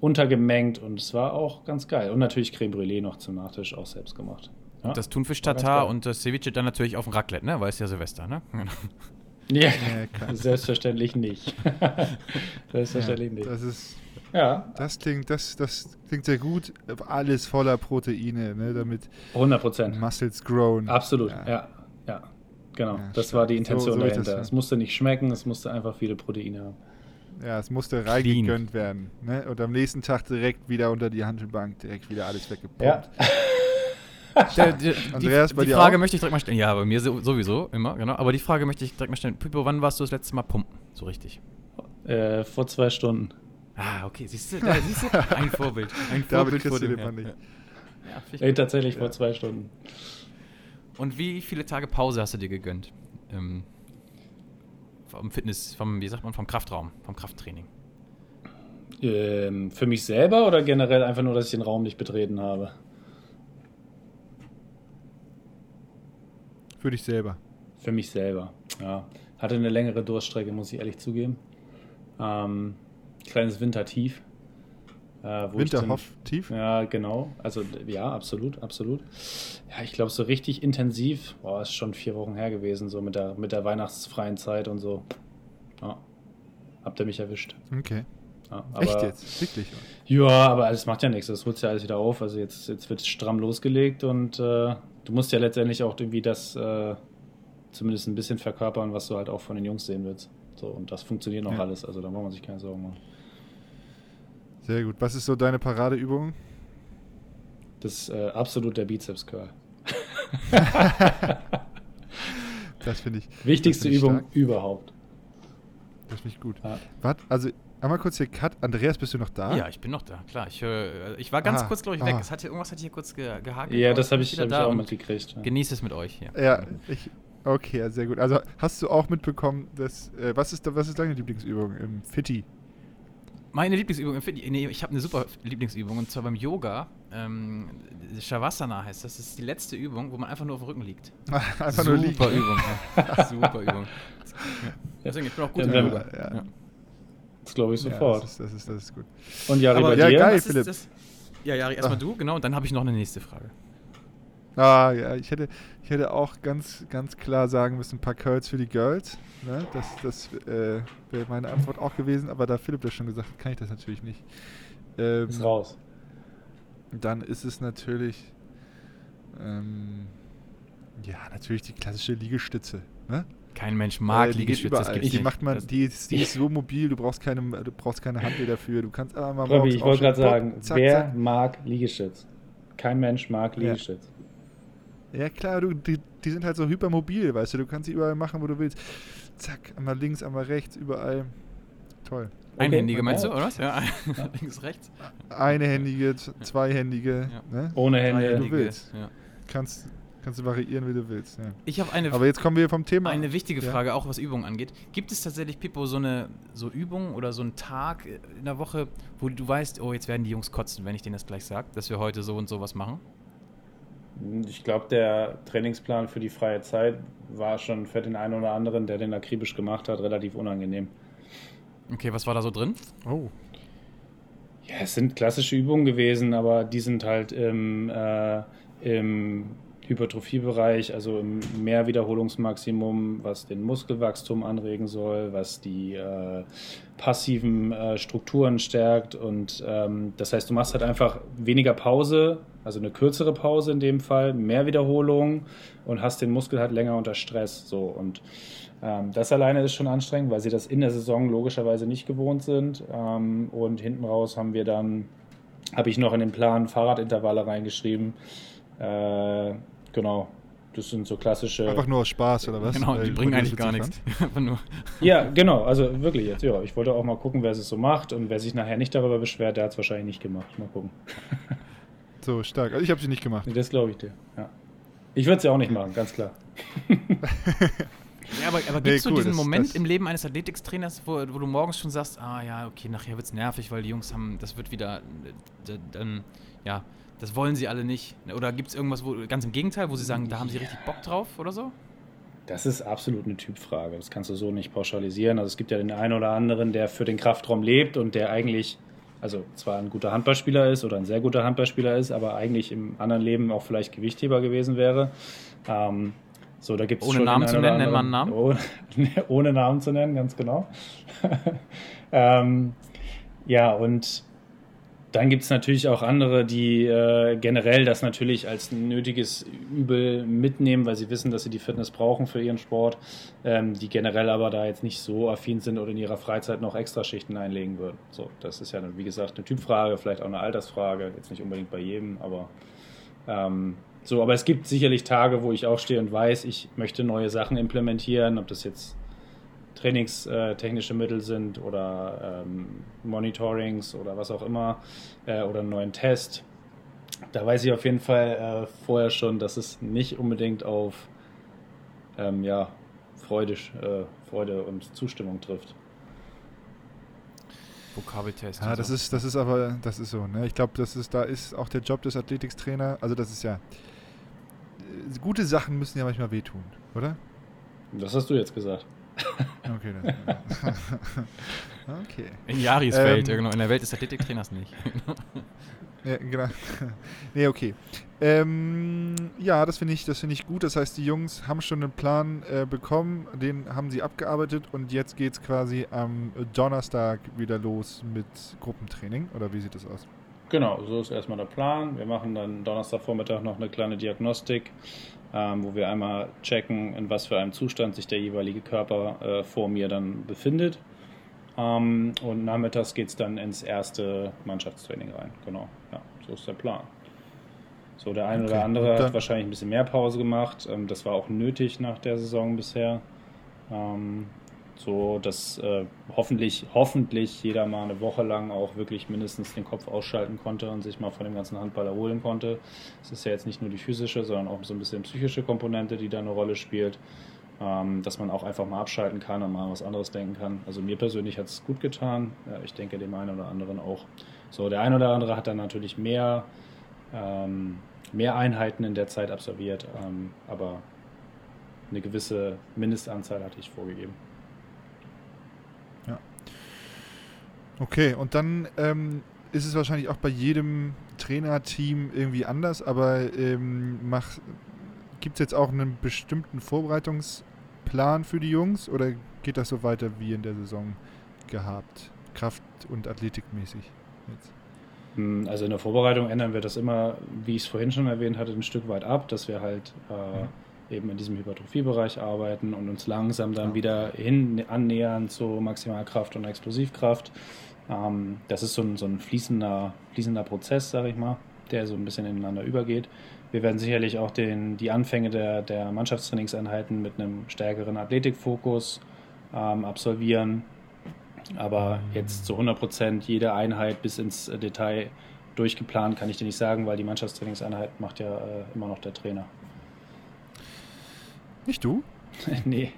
E: untergemengt und es war auch ganz geil. Und natürlich Creme Brûlée noch zum Nachtisch, auch selbst gemacht. Ja,
B: das Thunfisch-Tatar und das Ceviche dann natürlich auf dem Raclette, ne? Weil es ja Silvester, ne?
E: Ja,
C: Ja,
E: selbstverständlich nicht. selbstverständlich
C: Ja,
E: nicht.
C: das ist,
E: Ja,
C: das klingt, das, das klingt sehr gut. Alles voller Proteine, ne, damit
E: 100 Prozent.
C: Muscles grown.
E: Absolut,
C: Ja.
E: ja. ja, Genau,
C: Ja,
E: das war die.
C: So-
E: Intention
C: so das
E: dahinter.
C: ja.
E: Es musste nicht schmecken, es musste einfach viele Proteine haben.
C: Ja, es musste reingegönnt werden. Ne? Und am nächsten Tag direkt wieder unter die Handelbank, direkt wieder alles weggepumpt.
E: Ja,
B: Der, der,
C: Andreas,
B: die
C: bei
B: die
C: dir
B: Frage
C: auch?
B: möchte ich direkt mal stellen. Ja, bei mir so- sowieso, immer, genau. Aber die Frage möchte ich direkt mal stellen. Pippo, wann warst du das letzte Mal pumpen? So richtig.
E: äh, vor zwei Stunden.
B: Ah, okay. Siehst du, da, siehst du? Ein Vorbild. Ein
C: Damit
B: Vorbild
C: kriegst
B: vor
C: du
B: dem Herrn.
C: nicht.
B: Ja. Ja,
E: Ey, tatsächlich vor zwei Stunden.
B: Und wie viele Tage Pause hast du dir gegönnt? Ähm, vom Fitness, vom, wie sagt man, vom Kraftraum, vom Krafttraining.
E: Ähm, für mich selber oder generell einfach nur, dass ich den Raum nicht betreten habe?
C: Für dich selber.
E: Für mich selber, ja. Hatte eine längere Durststrecke, muss ich ehrlich zugeben. Ähm, kleines Wintertief. Äh, dann-
C: Winterhoff tief.
E: Ja, genau. Also ja, absolut, absolut. Ja, ich glaube, so richtig intensiv, boah, ist schon vier Wochen her gewesen, so mit der, mit der weihnachtsfreien Zeit und so. Ja. Habt ihr mich erwischt.
C: Okay.
E: Ja,
C: Echt
E: aber-
C: jetzt? Wirklich?
E: Ja, aber es macht ja nichts. Das holt ja alles wieder auf. Also jetzt, jetzt wird stramm losgelegt und äh, du musst ja letztendlich auch irgendwie das äh, zumindest ein bisschen verkörpern, was du halt auch von den Jungs sehen willst. So, und das funktioniert noch
C: Ja.
E: alles. Also da muss man sich keine Sorgen machen.
C: Sehr gut. Was ist so deine Paradeübung?
E: Das ist äh, absolut der Bizeps Curl.
C: Das finde ich.
E: Wichtigste
C: find ich
E: Übung
C: stark.
E: überhaupt.
C: Das finde ich gut.
E: Ja.
C: Warte, also einmal kurz hier Cut. Andreas, bist du noch da?
B: Ja, ich bin noch da, klar. Ich, höre- ich war ganz
C: Ah,
B: kurz, glaube ich, weg.
C: ah.
B: Es hatte, irgendwas hatte hier kurz ge gehakt.
E: Ja, das habe ich,
B: wieder
E: hab ich
B: da
E: auch mitgekriegt. Ja.
B: Genieße es mit euch hier.
C: Ja, ich. Okay, sehr gut. Also hast du auch mitbekommen, dass. Äh, was, ist, was ist deine Lieblingsübung im Fitti?
B: Meine Lieblingsübung, nee, ich habe eine super Lieblingsübung und zwar beim Yoga. Ähm, Shavasana heißt das. Das ist die letzte Übung, wo man einfach nur auf dem Rücken liegt.
C: Einfach
B: super
C: nur liegen.
B: Übung. Ja. super Übung. Ja. Deswegen, ich bin auch gut
E: Ja,
B: im Yoga.
C: Ja.
E: Das glaube ich
C: Ja,
E: sofort.
C: das, ist, das, ist, das ist gut.
E: und Jari,
B: Aber
E: bei
C: ja,
E: dir?
C: geil.
B: was ist
C: Philipp.
B: das? Ja, Jari, erstmal
C: Ah.
B: du, genau, und dann habe ich noch eine nächste Frage.
C: Ah, ja, ich hätte, ich hätte auch ganz, ganz klar sagen müssen, ein paar Curls für die Girls. Ne? Das, das äh, wäre meine Antwort auch gewesen, aber da Philipp das schon gesagt hat, kann ich das natürlich nicht. Ähm,
E: Ist raus.
C: dann ist es natürlich, ähm, ja, natürlich die klassische Liegestütze. Ne?
B: Kein Mensch mag
C: Äh, die
B: Liegestütze, das
C: überall.
B: gibt's
C: Die
B: nicht.
C: macht man, die ist, die ist so mobil, du brauchst keine, du brauchst keine Handel dafür. Du kannst einmal
E: Robby,
C: morgens
E: ich wollte gerade sagen,
C: pop, zack,
E: wer
C: zack.
E: mag Liegestütz? Kein Mensch mag
C: Ja. Ja klar, du, die, die sind halt so hypermobil, weißt du, du kannst sie überall machen, wo du willst. Zack, einmal links, einmal rechts, überall. Toll.
B: Einhändige
E: Okay,
B: meinst du, oder was? Ja, links, rechts.
C: Einhändige, zweihändige,
B: Ja.
C: ne?
E: Ohne Hände.
C: du
B: Einhändige,
C: willst.
B: Ja.
C: Kannst, kannst du variieren, wie du willst. Ja.
B: Ich habe eine,
C: Aber jetzt kommen wir vom Thema.
B: eine wichtige
C: Ja.
B: Frage, auch was Übungen angeht. Gibt es tatsächlich, Pippo, so eine so Übung oder so einen Tag in der Woche, wo du weißt, oh, jetzt werden die Jungs kotzen, wenn ich denen das gleich sage, dass wir heute so und so was machen?
E: Ich glaube, der Trainingsplan für die freie Zeit war schon für den einen oder anderen, der den akribisch gemacht hat, relativ unangenehm.
B: Okay, was war da so drin?
C: Oh,
E: Ja, es sind klassische Übungen gewesen, aber die sind halt im, äh, im Hypertrophiebereich, also im Mehrwiederholungsmaximum, was den Muskelwachstum anregen soll, was die äh, passiven äh, Strukturen stärkt. Und ähm, das heißt, du machst halt einfach weniger Pause, also eine kürzere Pause in dem Fall, mehr Wiederholungen und hast den Muskel halt länger unter Stress. So und ähm, das alleine ist schon anstrengend, weil sie das in der Saison logischerweise nicht gewohnt sind. Ähm, und hinten raus haben wir dann, habe ich noch in den Plan Fahrradintervalle reingeschrieben. Äh, genau, das sind so klassische.
C: einfach nur aus Spaß, oder was?
B: genau, die bringen eigentlich gar nichts. Einfach nur.
E: Ja, genau, also wirklich jetzt. Ja, ich wollte auch mal gucken, wer es so macht und wer sich nachher nicht darüber beschwert, der hat es wahrscheinlich nicht gemacht. Mal gucken.
C: So stark. Also ich habe sie nicht gemacht.
E: Nee, Das glaube ich dir. Ja. Ich würde es ja auch nicht machen, ganz klar.
B: Ja, aber, aber
C: Nee,
B: gibt es
C: cool,
B: so diesen
C: das-
B: Moment
C: das-
B: im Leben eines Athletiktrainers, wo, wo du morgens schon sagst, ah ja, okay, nachher wird es nervig, weil die Jungs haben, das wird wieder, äh, dann, ja, das wollen sie alle nicht. Oder gibt es irgendwas, wo, ganz im Gegenteil, wo sie sagen, da haben sie richtig Bock drauf oder so?
E: Das ist absolut eine Typfrage. Das kannst du so nicht pauschalisieren. Also es gibt ja den einen oder anderen, der für den Kraftraum lebt und der eigentlich, also zwar ein guter Handballspieler ist oder ein sehr guter Handballspieler ist, aber eigentlich im anderen Leben auch vielleicht Gewichtheber gewesen wäre. Ähm, so, da gibt's
B: Ohne
E: schon
B: Namen zu nennen, nennt man einen
E: Ohne, ohne Namen zu nennen, ganz genau. ähm, ja, und dann gibt es natürlich auch andere, die äh, generell das natürlich als nötiges Übel mitnehmen, weil sie wissen, dass sie die Fitness brauchen für ihren Sport, ähm, die generell aber da jetzt nicht so affin sind oder in ihrer Freizeit noch Extraschichten einlegen würden. So, das ist ja, dann, wie gesagt, eine Typfrage, vielleicht auch eine Altersfrage, jetzt nicht unbedingt bei jedem, aber ähm, so, aber es gibt sicherlich Tage, wo ich aufstehe und weiß, ich möchte neue Sachen implementieren, ob das jetzt trainingstechnische Mittel sind oder ähm, Monitorings oder was auch immer äh, oder einen neuen Test. Da weiß ich auf jeden Fall äh, vorher schon, dass es nicht unbedingt auf ähm, ja, Freude, äh, Freude und Zustimmung trifft.
B: Vokabeltest.
C: Ja, das
B: so.
C: ist, das ist aber, das ist so, ne? Ich glaube, das ist, da ist auch der Job des Athletiktrainer, also das ist ja, äh, gute Sachen müssen ja manchmal wehtun, oder?
E: Das hast du jetzt gesagt.
C: Okay, das, okay.
B: In Jaris
C: Ähm,
B: Welt, genau. In der Welt des Athletiktrainers nicht.
C: Ja, genau. nee, okay. Ähm, ja, das finde ich, das finde ich gut. Das heißt, die Jungs haben schon einen Plan äh, bekommen, den haben sie abgearbeitet und jetzt geht es quasi am Donnerstag wieder los mit Gruppentraining. Oder wie sieht das aus?
E: Genau, so ist erstmal der Plan. Wir machen dann Donnerstagvormittag noch eine kleine Diagnostik, ähm, wo wir einmal checken, in was für einem Zustand sich der jeweilige Körper äh, vor mir dann befindet. Ähm, und nachmittags geht es dann ins erste Mannschaftstraining rein. Genau, ja, so ist der Plan. So, der eine
C: Okay,
E: oder andere hat wahrscheinlich ein bisschen mehr Pause gemacht. Ähm, das war auch nötig nach der Saison bisher. So dass äh, hoffentlich, hoffentlich jeder mal eine Woche lang auch wirklich mindestens den Kopf ausschalten konnte und sich mal von dem ganzen Handball erholen konnte. Es ist ja jetzt nicht nur die physische, sondern auch so ein bisschen psychische Komponente, die da eine Rolle spielt. Ähm, dass man auch einfach mal abschalten kann und mal was anderes denken kann. Also mir persönlich hat es gut getan. Ja, ich denke dem einen oder anderen auch. So, der eine oder andere hat dann natürlich mehr, ähm, mehr Einheiten in der Zeit absolviert, ähm, aber eine gewisse Mindestanzahl hatte ich vorgegeben.
C: Okay, und dann ähm, ist es wahrscheinlich auch bei jedem Trainerteam irgendwie anders, aber ähm, gibt es jetzt auch einen bestimmten Vorbereitungsplan für die Jungs oder geht das so weiter wie in der Saison gehabt? Kraft- und Athletikmäßig jetzt.
E: Hm, Also in der Vorbereitung ändern wir das immer, wie ich es vorhin schon erwähnt hatte, ein Stück weit ab, dass wir halt äh, eben in diesem Hypertrophiebereich arbeiten und uns langsam dann
C: Ja.
E: wieder hin annähern zu Maximalkraft und Explosivkraft. Ähm, das ist so ein, so ein fließender, fließender Prozess, sage ich mal, der so ein bisschen ineinander übergeht. Wir werden sicherlich auch den, die Anfänge der, der Mannschaftstrainingseinheiten mit einem stärkeren Athletikfokus ähm, absolvieren. Aber jetzt zu 100 Prozent jede Einheit bis ins Detail durchgeplant kann ich dir nicht sagen, weil die Mannschaftstrainingseinheit macht ja äh, immer noch der Trainer.
C: Nicht du?
E: nee,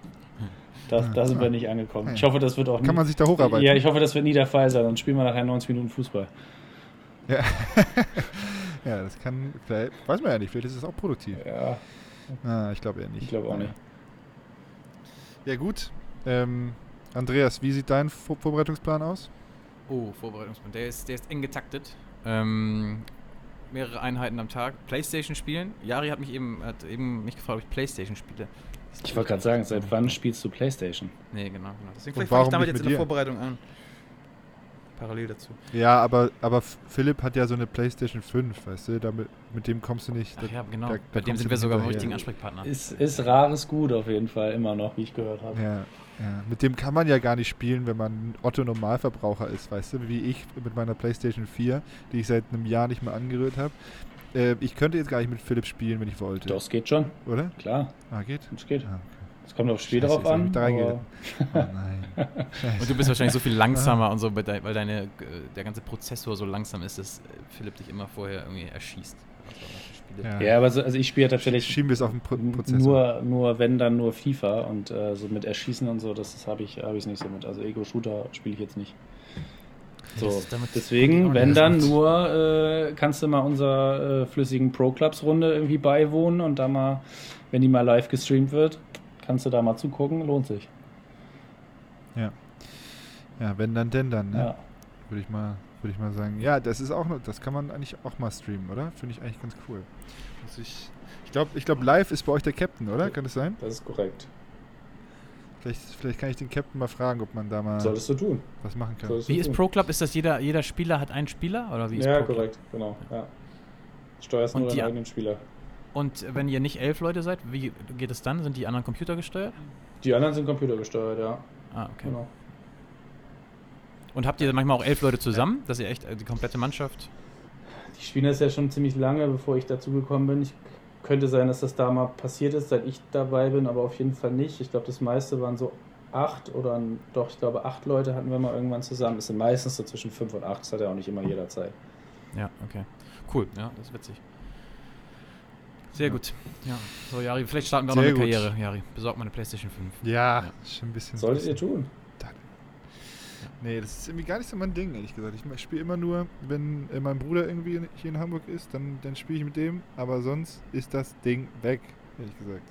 E: da, da sind wir nicht angekommen. Ich hoffe, das wird auch
C: Kann
E: nie,
C: man sich da hocharbeiten?
E: Ja, ich hoffe, das wird nie der Fall sein. Dann spielen wir nachher 90 Minuten Fußball.
C: Ja. ja, das kann, vielleicht, weiß man ja nicht, vielleicht ist es auch produktiv.
E: Ja,
C: Ah, ich glaube eher nicht.
E: ich glaube auch nicht.
C: Ja, gut. Ähm, Andreas, wie sieht dein Vor Vorbereitungsplan aus?
B: Oh, Vorbereitungsplan. Der ist, der ist eng getaktet. Ähm, mehrere Einheiten am Tag. Playstation spielen. Jari hat mich eben, hat eben mich gefragt, ob ich Playstation spiele.
E: Ich wollte gerade sagen, seit wann spielst du Playstation?
B: Nee, genau, genau. Deswegen fange ich damit jetzt in der
C: dir?
B: Vorbereitung an. Parallel dazu.
C: Ja, aber, aber Philipp hat ja so eine PlayStation 5, weißt du? Damit, mit dem kommst du nicht.
B: Ach ja, genau.
C: da- da
B: Bei dem sind wir sogar beim
C: hinterher.
B: richtigen Ansprechpartner.
E: Ist, ist rares Gut auf jeden Fall, immer noch, wie ich gehört habe.
C: Ja, ja. Mit dem kann man ja gar nicht spielen, wenn man ein Otto-Normalverbraucher ist, weißt du? Wie ich mit meiner PlayStation 4, die ich seit einem Jahr nicht mehr angerührt habe. Äh, ich könnte jetzt gar nicht mit Philipp spielen, wenn ich wollte.
E: Das geht schon,
C: Oder?
E: klar,
C: Ah, geht?
E: das geht.
C: Ah,
E: Es kommt aufs Spiel
C: Scheiße,
E: drauf an.
C: okay. Oh nein.
B: Und du bist wahrscheinlich so viel langsamer und so, weil dein- weil deine, äh, der ganze Prozessor so langsam ist, dass Philipp dich immer vorher irgendwie erschießt. Spiele.
C: Ja.
E: Ja, aber so, also ich spiele tatsächlich
C: Schieben wir es auf den Pro Prozessor.
E: nur, nur wenn dann nur FIFA und äh, so mit Erschießen und so, das, das habe ich, hab ich nicht so mit. Also Ego-Shooter spiele ich jetzt nicht. So, deswegen, wenn dann nur, äh, kannst du mal unserer äh, flüssigen Pro-Clubs-Runde irgendwie beiwohnen und da mal, wenn die mal live gestreamt wird, kannst du da mal zugucken, lohnt sich.
C: Ja, wenn dann denn dann, ne?
E: Ja.
C: Würde ich mal, würde ich mal sagen. Ja, das ist auch das kann man eigentlich auch mal streamen, oder? Finde ich eigentlich ganz cool. Muss ich ich glaube, ich glaub, live ist bei euch der Captain, oder? Kann das sein?
E: Das ist korrekt.
C: Vielleicht, vielleicht kann ich den Captain mal fragen, ob man da mal
E: Solltest du tun.
C: was machen kann.
E: Solltest
B: Wie ist. Pro Club? Ist das jeder, jeder Spieler hat einen Spieler? Oder wie ist
E: Ja,
B: Pro Club?
E: korrekt, genau. Ja. Steuerst nur
B: die-
E: deinen eigenen Spieler.
B: Und wenn ihr nicht elf Leute seid, wie geht es dann? Sind die anderen computergesteuert?
E: Die anderen sind computergesteuert, ja.
B: Ah, okay.
E: Genau.
B: Und habt ihr manchmal auch elf Leute zusammen, dass ihr echt äh, die komplette Mannschaft.
E: Die spielen das ja schon ziemlich lange, bevor ich dazu gekommen bin. Ich könnte sein, dass das da mal passiert ist, seit ich dabei bin, aber auf jeden Fall nicht. Ich glaube, das meiste waren so acht oder doch, ich glaube, acht Leute hatten wir mal irgendwann zusammen. Es sind meistens so zwischen fünf und acht, das hat ja auch nicht immer jeder Zeit.
B: Ja, okay. Cool, ja, das ist witzig. Sehr
C: Ja.
B: gut. Ja, so, Jari, vielleicht starten wir auch
C: Sehr
B: noch eine
C: gut.
B: Karriere. Jari, besorg mal eine PlayStation 5.
C: Ja,
B: Ja.
C: ist schon ein bisschen.
E: Solltet ihr tun.
C: Nee, das ist irgendwie gar nicht so mein Ding, ehrlich gesagt. Ich spiele immer nur, wenn äh, mein Bruder irgendwie hier in Hamburg ist, dann, dann spiele ich mit dem. Aber sonst ist das Ding weg, ehrlich gesagt.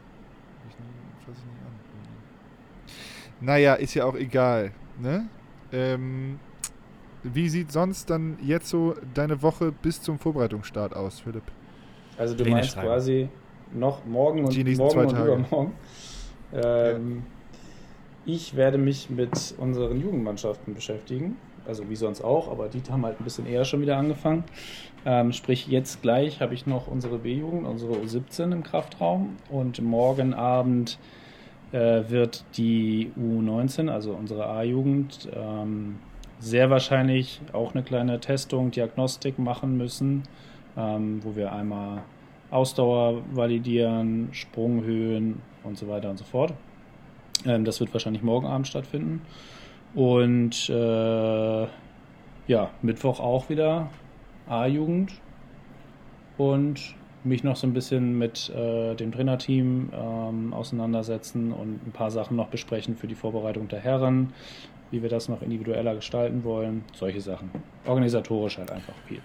C: Ich nie- fass ich nicht an. Naja, ist ja auch egal. Ne? Ähm, wie sieht sonst dann jetzt so deine Woche bis zum Vorbereitungsstart aus, Philipp?
E: Also du
B: Pläne
E: meinst
B: schreiben.
E: quasi noch morgen und
C: Die nächsten
E: morgen
C: zwei
E: und
C: Tage.
E: übermorgen. Ähm, Ich werde mich mit unseren Jugendmannschaften beschäftigen. Also wie sonst auch, aber die haben halt ein bisschen eher schon wieder angefangen. Ähm, sprich, jetzt gleich habe ich noch unsere B-Jugend, unsere U17 im Kraftraum. Und morgen Abend äh, wird die U19, also unsere A-Jugend, ähm, sehr wahrscheinlich auch eine kleine Testung, Diagnostik machen müssen, ähm, wo wir einmal Ausdauer validieren, Sprunghöhen und so weiter und so fort. Ähm, das wird wahrscheinlich morgen Abend stattfinden. Und äh, ja, Mittwoch auch wieder A-Jugend. Und mich noch so ein bisschen mit äh, dem Trainerteam ähm, auseinandersetzen und ein paar Sachen noch besprechen für die Vorbereitung der Herren, wie wir das noch individueller gestalten wollen. Solche Sachen. Organisatorisch halt einfach viel.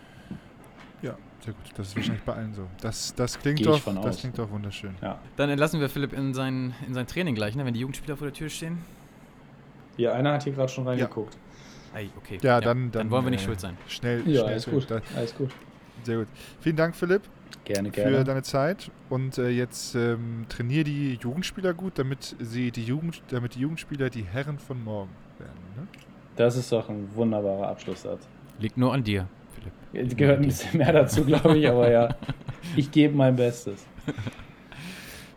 C: Ja, sehr gut. Das ist wahrscheinlich bei allen so. Das, das klingt doch,
E: von
C: das
E: aus.
C: klingt doch wunderschön.
E: Ja.
B: Dann entlassen wir Philipp in sein, in sein Training gleich, ne, wenn die Jugendspieler vor der Tür stehen.
E: Hier, einer hat hier gerade schon reingeguckt.
B: Ei, okay.
C: Ja, dann, dann,
B: wollen wir nicht
C: äh,
B: schuld sein.
C: Schnell,
E: Ja,
C: schnell
E: alles
C: zurück.
E: gut. Alles gut.
C: sehr gut. Vielen Dank, Philipp,
E: Gerne,
C: für
E: gerne.
C: deine Zeit. Und äh, jetzt ähm, trainier die Jugendspieler gut, damit sie die Jugend, damit die Jugendspieler die Herren von morgen werden. Ne?
E: Das ist doch ein wunderbarer Abschlusssatz.
B: Liegt nur an dir,
E: gehört ein bisschen mehr dazu, glaube ich, aber ja, ich gebe mein Bestes.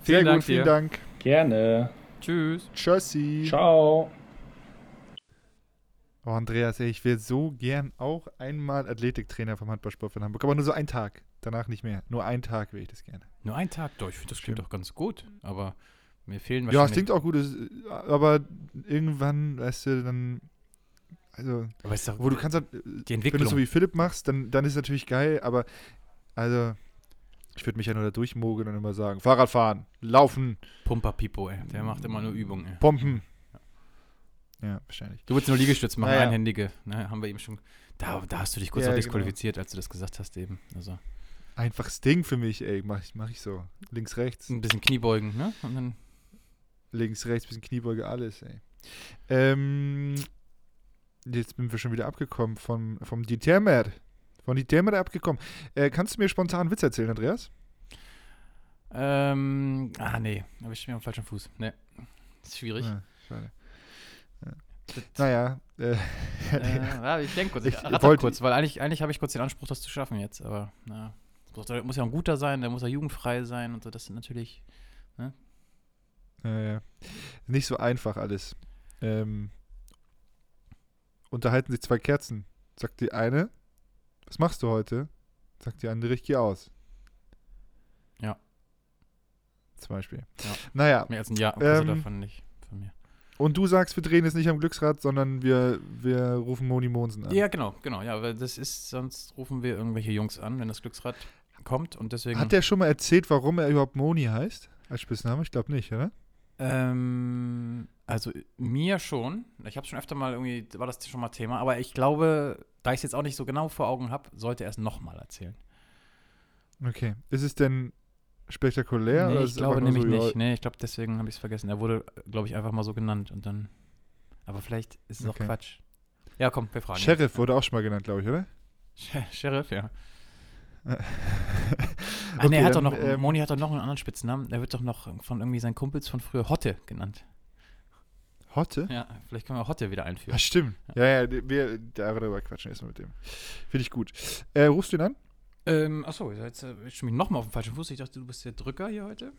C: Sehr
B: Vielen
C: gut,
B: Dank
C: vielen
B: dir.
C: Dank.
E: Gerne.
B: Tschüss.
C: Tschüssi.
E: Ciao.
C: Oh, Andreas, ey, ich wäre so gern auch einmal Athletiktrainer vom Handballsport von Hamburg. Aber nur so einen Tag. Danach nicht mehr. Nur einen Tag wäre ich das gerne.
B: Nur ein Tag, doch, ich finde, das klingt doch ganz gut. Aber mir fehlen
C: Ja, es
B: wahrscheinlich.
C: klingt auch gut. Aber irgendwann, weißt du, dann. Also,
B: aber ist doch,
C: wo du kannst halt,
B: die
C: wenn du
B: Entwicklung.
C: so wie Philipp machst, dann, dann ist es natürlich geil, aber also, ich würde mich ja nur da durchmogeln und immer sagen, Fahrradfahren, Laufen,
B: Pumper Pipo, ey. Der macht immer nur Übungen, ey.
C: Pumpen. Ja, wahrscheinlich.
B: Du willst nur Liegestütze machen,
C: Naja.
B: einhändige. Ne, haben wir eben schon. Da, da hast du dich kurz
C: Ja,
B: noch
C: genau.
B: disqualifiziert, als du das gesagt hast eben. Also
C: Einfaches Ding für mich, ey, mach ich, mach ich so. Links, rechts,
B: ein bisschen Kniebeugen, ne? Und dann
C: links, rechts, bisschen Kniebeuge, alles, ey. Ähm, jetzt sind wir schon wieder abgekommen vom, vom Dietermer. Von Dietermer abgekommen. Äh, kannst du mir spontan einen Witz erzählen, Andreas?
B: Ähm, ah, nee, da bist du mir am falschen Fuß. Nee, ist schwierig.
C: Ah, schade. Ja.
B: Das-
C: Naja, äh,
B: Äh, ja, ich denke kurz, ich,
C: Ich wollte-
B: kurz, weil eigentlich, eigentlich habe ich kurz den Anspruch, das zu schaffen jetzt, aber na, muss, muss ja ein guter sein, der muss ja jugendfrei sein und so, das sind natürlich,
C: Äh, nicht so einfach alles. Ähm, unterhalten sich zwei Kerzen. Sagt die eine, was machst du heute? Sagt die andere, ich gehe aus.
B: Ja.
C: Zum Beispiel.
B: Ja.
C: Naja,
B: mehr als ein Jahr
C: Ähm,
B: also davon nicht von mir.
C: und du sagst, wir drehen jetzt nicht am Glücksrad, sondern wir, wir rufen Moni Monsen an.
B: Ja, genau, genau, ja, weil das ist, sonst rufen wir irgendwelche Jungs an, wenn das Glücksrad kommt und deswegen.
C: Hat der schon mal erzählt, warum er überhaupt Moni heißt? Als Spitzname? Ich glaube nicht, oder?
B: Ähm, also mir schon. Ich habe schon öfter mal irgendwie, war das schon mal Thema, aber ich glaube, da ich es jetzt auch nicht so genau vor Augen habe, sollte er es nochmal erzählen.
C: Okay. Ist es denn spektakulär?
B: nee, ich glaube nämlich
C: so, ja,
B: nicht. Nee, ich glaube, deswegen habe ich es vergessen. Er wurde, glaube ich, einfach mal so genannt und dann. Aber vielleicht ist es
C: Okay.
B: auch Quatsch. Ja, komm, wir fragen.
C: Sheriff wurde auch schon mal genannt, glaube ich, oder?
B: Sh Sheriff, ja. Ah,
C: Okay,
B: er hat doch
C: dann,
B: noch,
C: ähm,
B: Moni hat doch noch einen anderen Spitznamen. Er wird doch noch von irgendwie seinen Kumpels von früher Hotte genannt.
C: Hotte?
B: Ja, vielleicht können wir Hotte wieder einführen.
C: Ah, stimmt. Ja, ja, wir darüber quatschen erstmal mit dem. Finde ich gut. Äh, rufst du ihn an?
B: Ähm, achso, jetzt äh, ich bin nochmal auf dem falschen Fuß. Ich dachte, du bist der Drücker hier heute.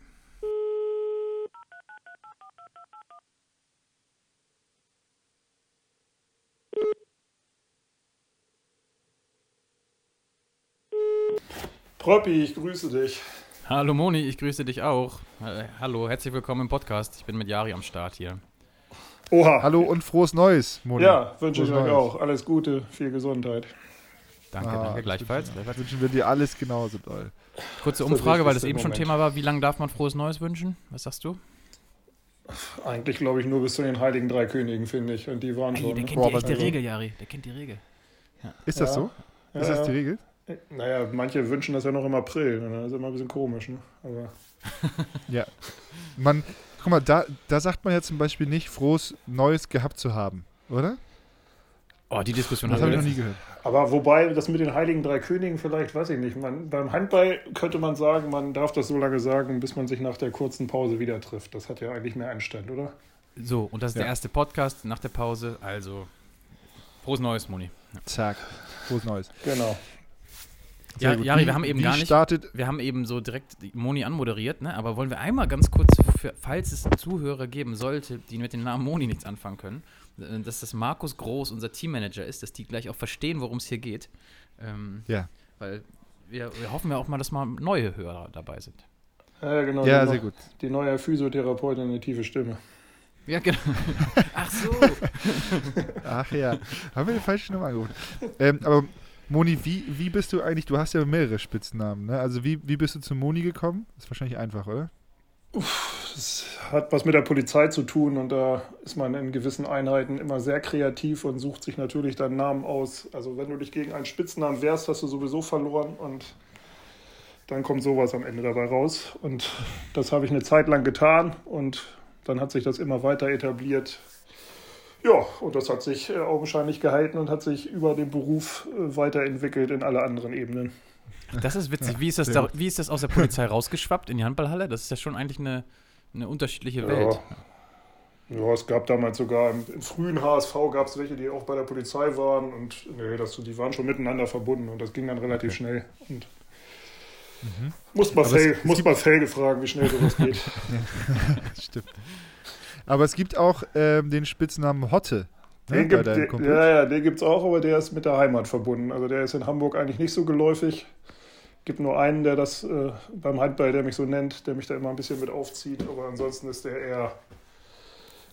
F: Proppi, ich grüße dich.
B: Hallo Moni, ich grüße dich auch. Äh, hallo, herzlich willkommen im Podcast. Ich bin mit Yari am Start hier.
F: Oha.
C: Hallo und frohes Neues, Moni.
F: Ja, wünsche ich euch
C: Neues.
F: auch. Alles Gute, viel Gesundheit.
B: Danke,
C: Ah,
B: danke, gleichfalls.
C: wünschen-
B: gleichfalls.
C: Wünschen wir dir alles genauso doll.
B: Kurze Umfrage, weil das eben
F: im
B: schon
F: Moment.
B: Thema war. Wie lange darf man frohes Neues wünschen? Was sagst du?
F: Eigentlich glaube ich nur bis zu den Heiligen Drei Königen, finde ich. Und die waren
B: Ey,
F: schon.
B: der
F: ne?
B: kennt
C: Boah,
B: die echte
C: was-
B: Regel, Yari. Der kennt die Regel.
C: Ist das
F: Ja.
C: so?
F: Ja,
C: Ist das die
F: ja.
C: Regel?
F: Naja, manche wünschen das ja noch im April. Und dann ist immer ein bisschen komisch. Ne? Aber
C: Ja. Man, guck mal, da, da sagt man ja zum Beispiel nicht, frohes Neues gehabt zu haben, oder?
B: Oh, die Diskussion
C: Das habe ich noch nie gehört.
F: Aber wobei, das mit den Heiligen Drei Königen vielleicht, weiß ich nicht. Man, beim Handball könnte man sagen, man darf das so lange sagen, bis man sich nach der kurzen Pause wieder trifft. Das hat ja eigentlich mehr Anstand, oder?
B: So, und das ist der
C: Ja.
B: erste Podcast nach der Pause. Also, frohes Neues, Moni.
C: Zack. Frohes Neues.
F: Genau.
C: Sehr
B: Ja,
C: gut.
B: Jari, wir haben eben
C: wie
B: gar nicht-
C: startet,
B: Wir haben eben so direkt Moni anmoderiert, ne? aber wollen wir einmal ganz kurz, für, falls es Zuhörer geben sollte, die mit dem Namen Moni nichts anfangen können, äh, dass das Markus Groß, unser Teammanager ist, dass die gleich auch verstehen, worum es hier geht. Ähm,
C: Ja.
B: Weil wir, wir hoffen ja auch mal, dass mal neue Hörer dabei sind.
F: Ja, genau.
C: ja, sehr gut.
F: die neue Physiotherapeutin, eine tiefe Stimme.
B: Ja, genau. Ach so.
C: Ach ja, haben wir die falsche Nummer angerufen. Ähm, aber Moni, wie, wie bist du eigentlich, du hast ja mehrere Spitznamen, ne? Also wie, wie bist du zu Moni gekommen? ist wahrscheinlich einfach, oder?
F: Das hat was mit der Polizei zu tun und da ist man in gewissen Einheiten immer sehr kreativ und sucht sich natürlich dann Namen aus. Also wenn du dich gegen einen Spitznamen wehrst, hast du sowieso verloren und dann kommt sowas am Ende dabei raus. Und das habe ich eine Zeit lang getan und dann hat sich das immer weiter etabliert. Ja, und das hat sich äh, augenscheinlich gehalten und hat sich über den Beruf äh, weiterentwickelt in alle anderen Ebenen.
B: Das ist witzig. Wie ist das, da, wie ist das aus der Polizei rausgeschwappt in die Handballhalle? Das ist ja schon eigentlich eine, eine unterschiedliche Welt.
F: Ja, es gab damals sogar im, im frühen HSV gab es welche, die auch bei der Polizei waren und nee, das, die waren schon miteinander verbunden und das ging dann relativ schnell. Und muss, mal
C: Mhm.
F: Muss mal Felge fragen, wie schnell sowas geht.
C: Stimmt. Aber es gibt auch ähm, den Spitznamen Hotte. Ne,
F: Den gibt, den, ja, ja, den gibt es auch, aber der ist mit der Heimat verbunden. Also der ist in Hamburg eigentlich nicht so geläufig. Gibt nur einen, der das äh, beim Handball, der mich so nennt, der mich da immer ein bisschen mit aufzieht. Aber ansonsten ist der eher.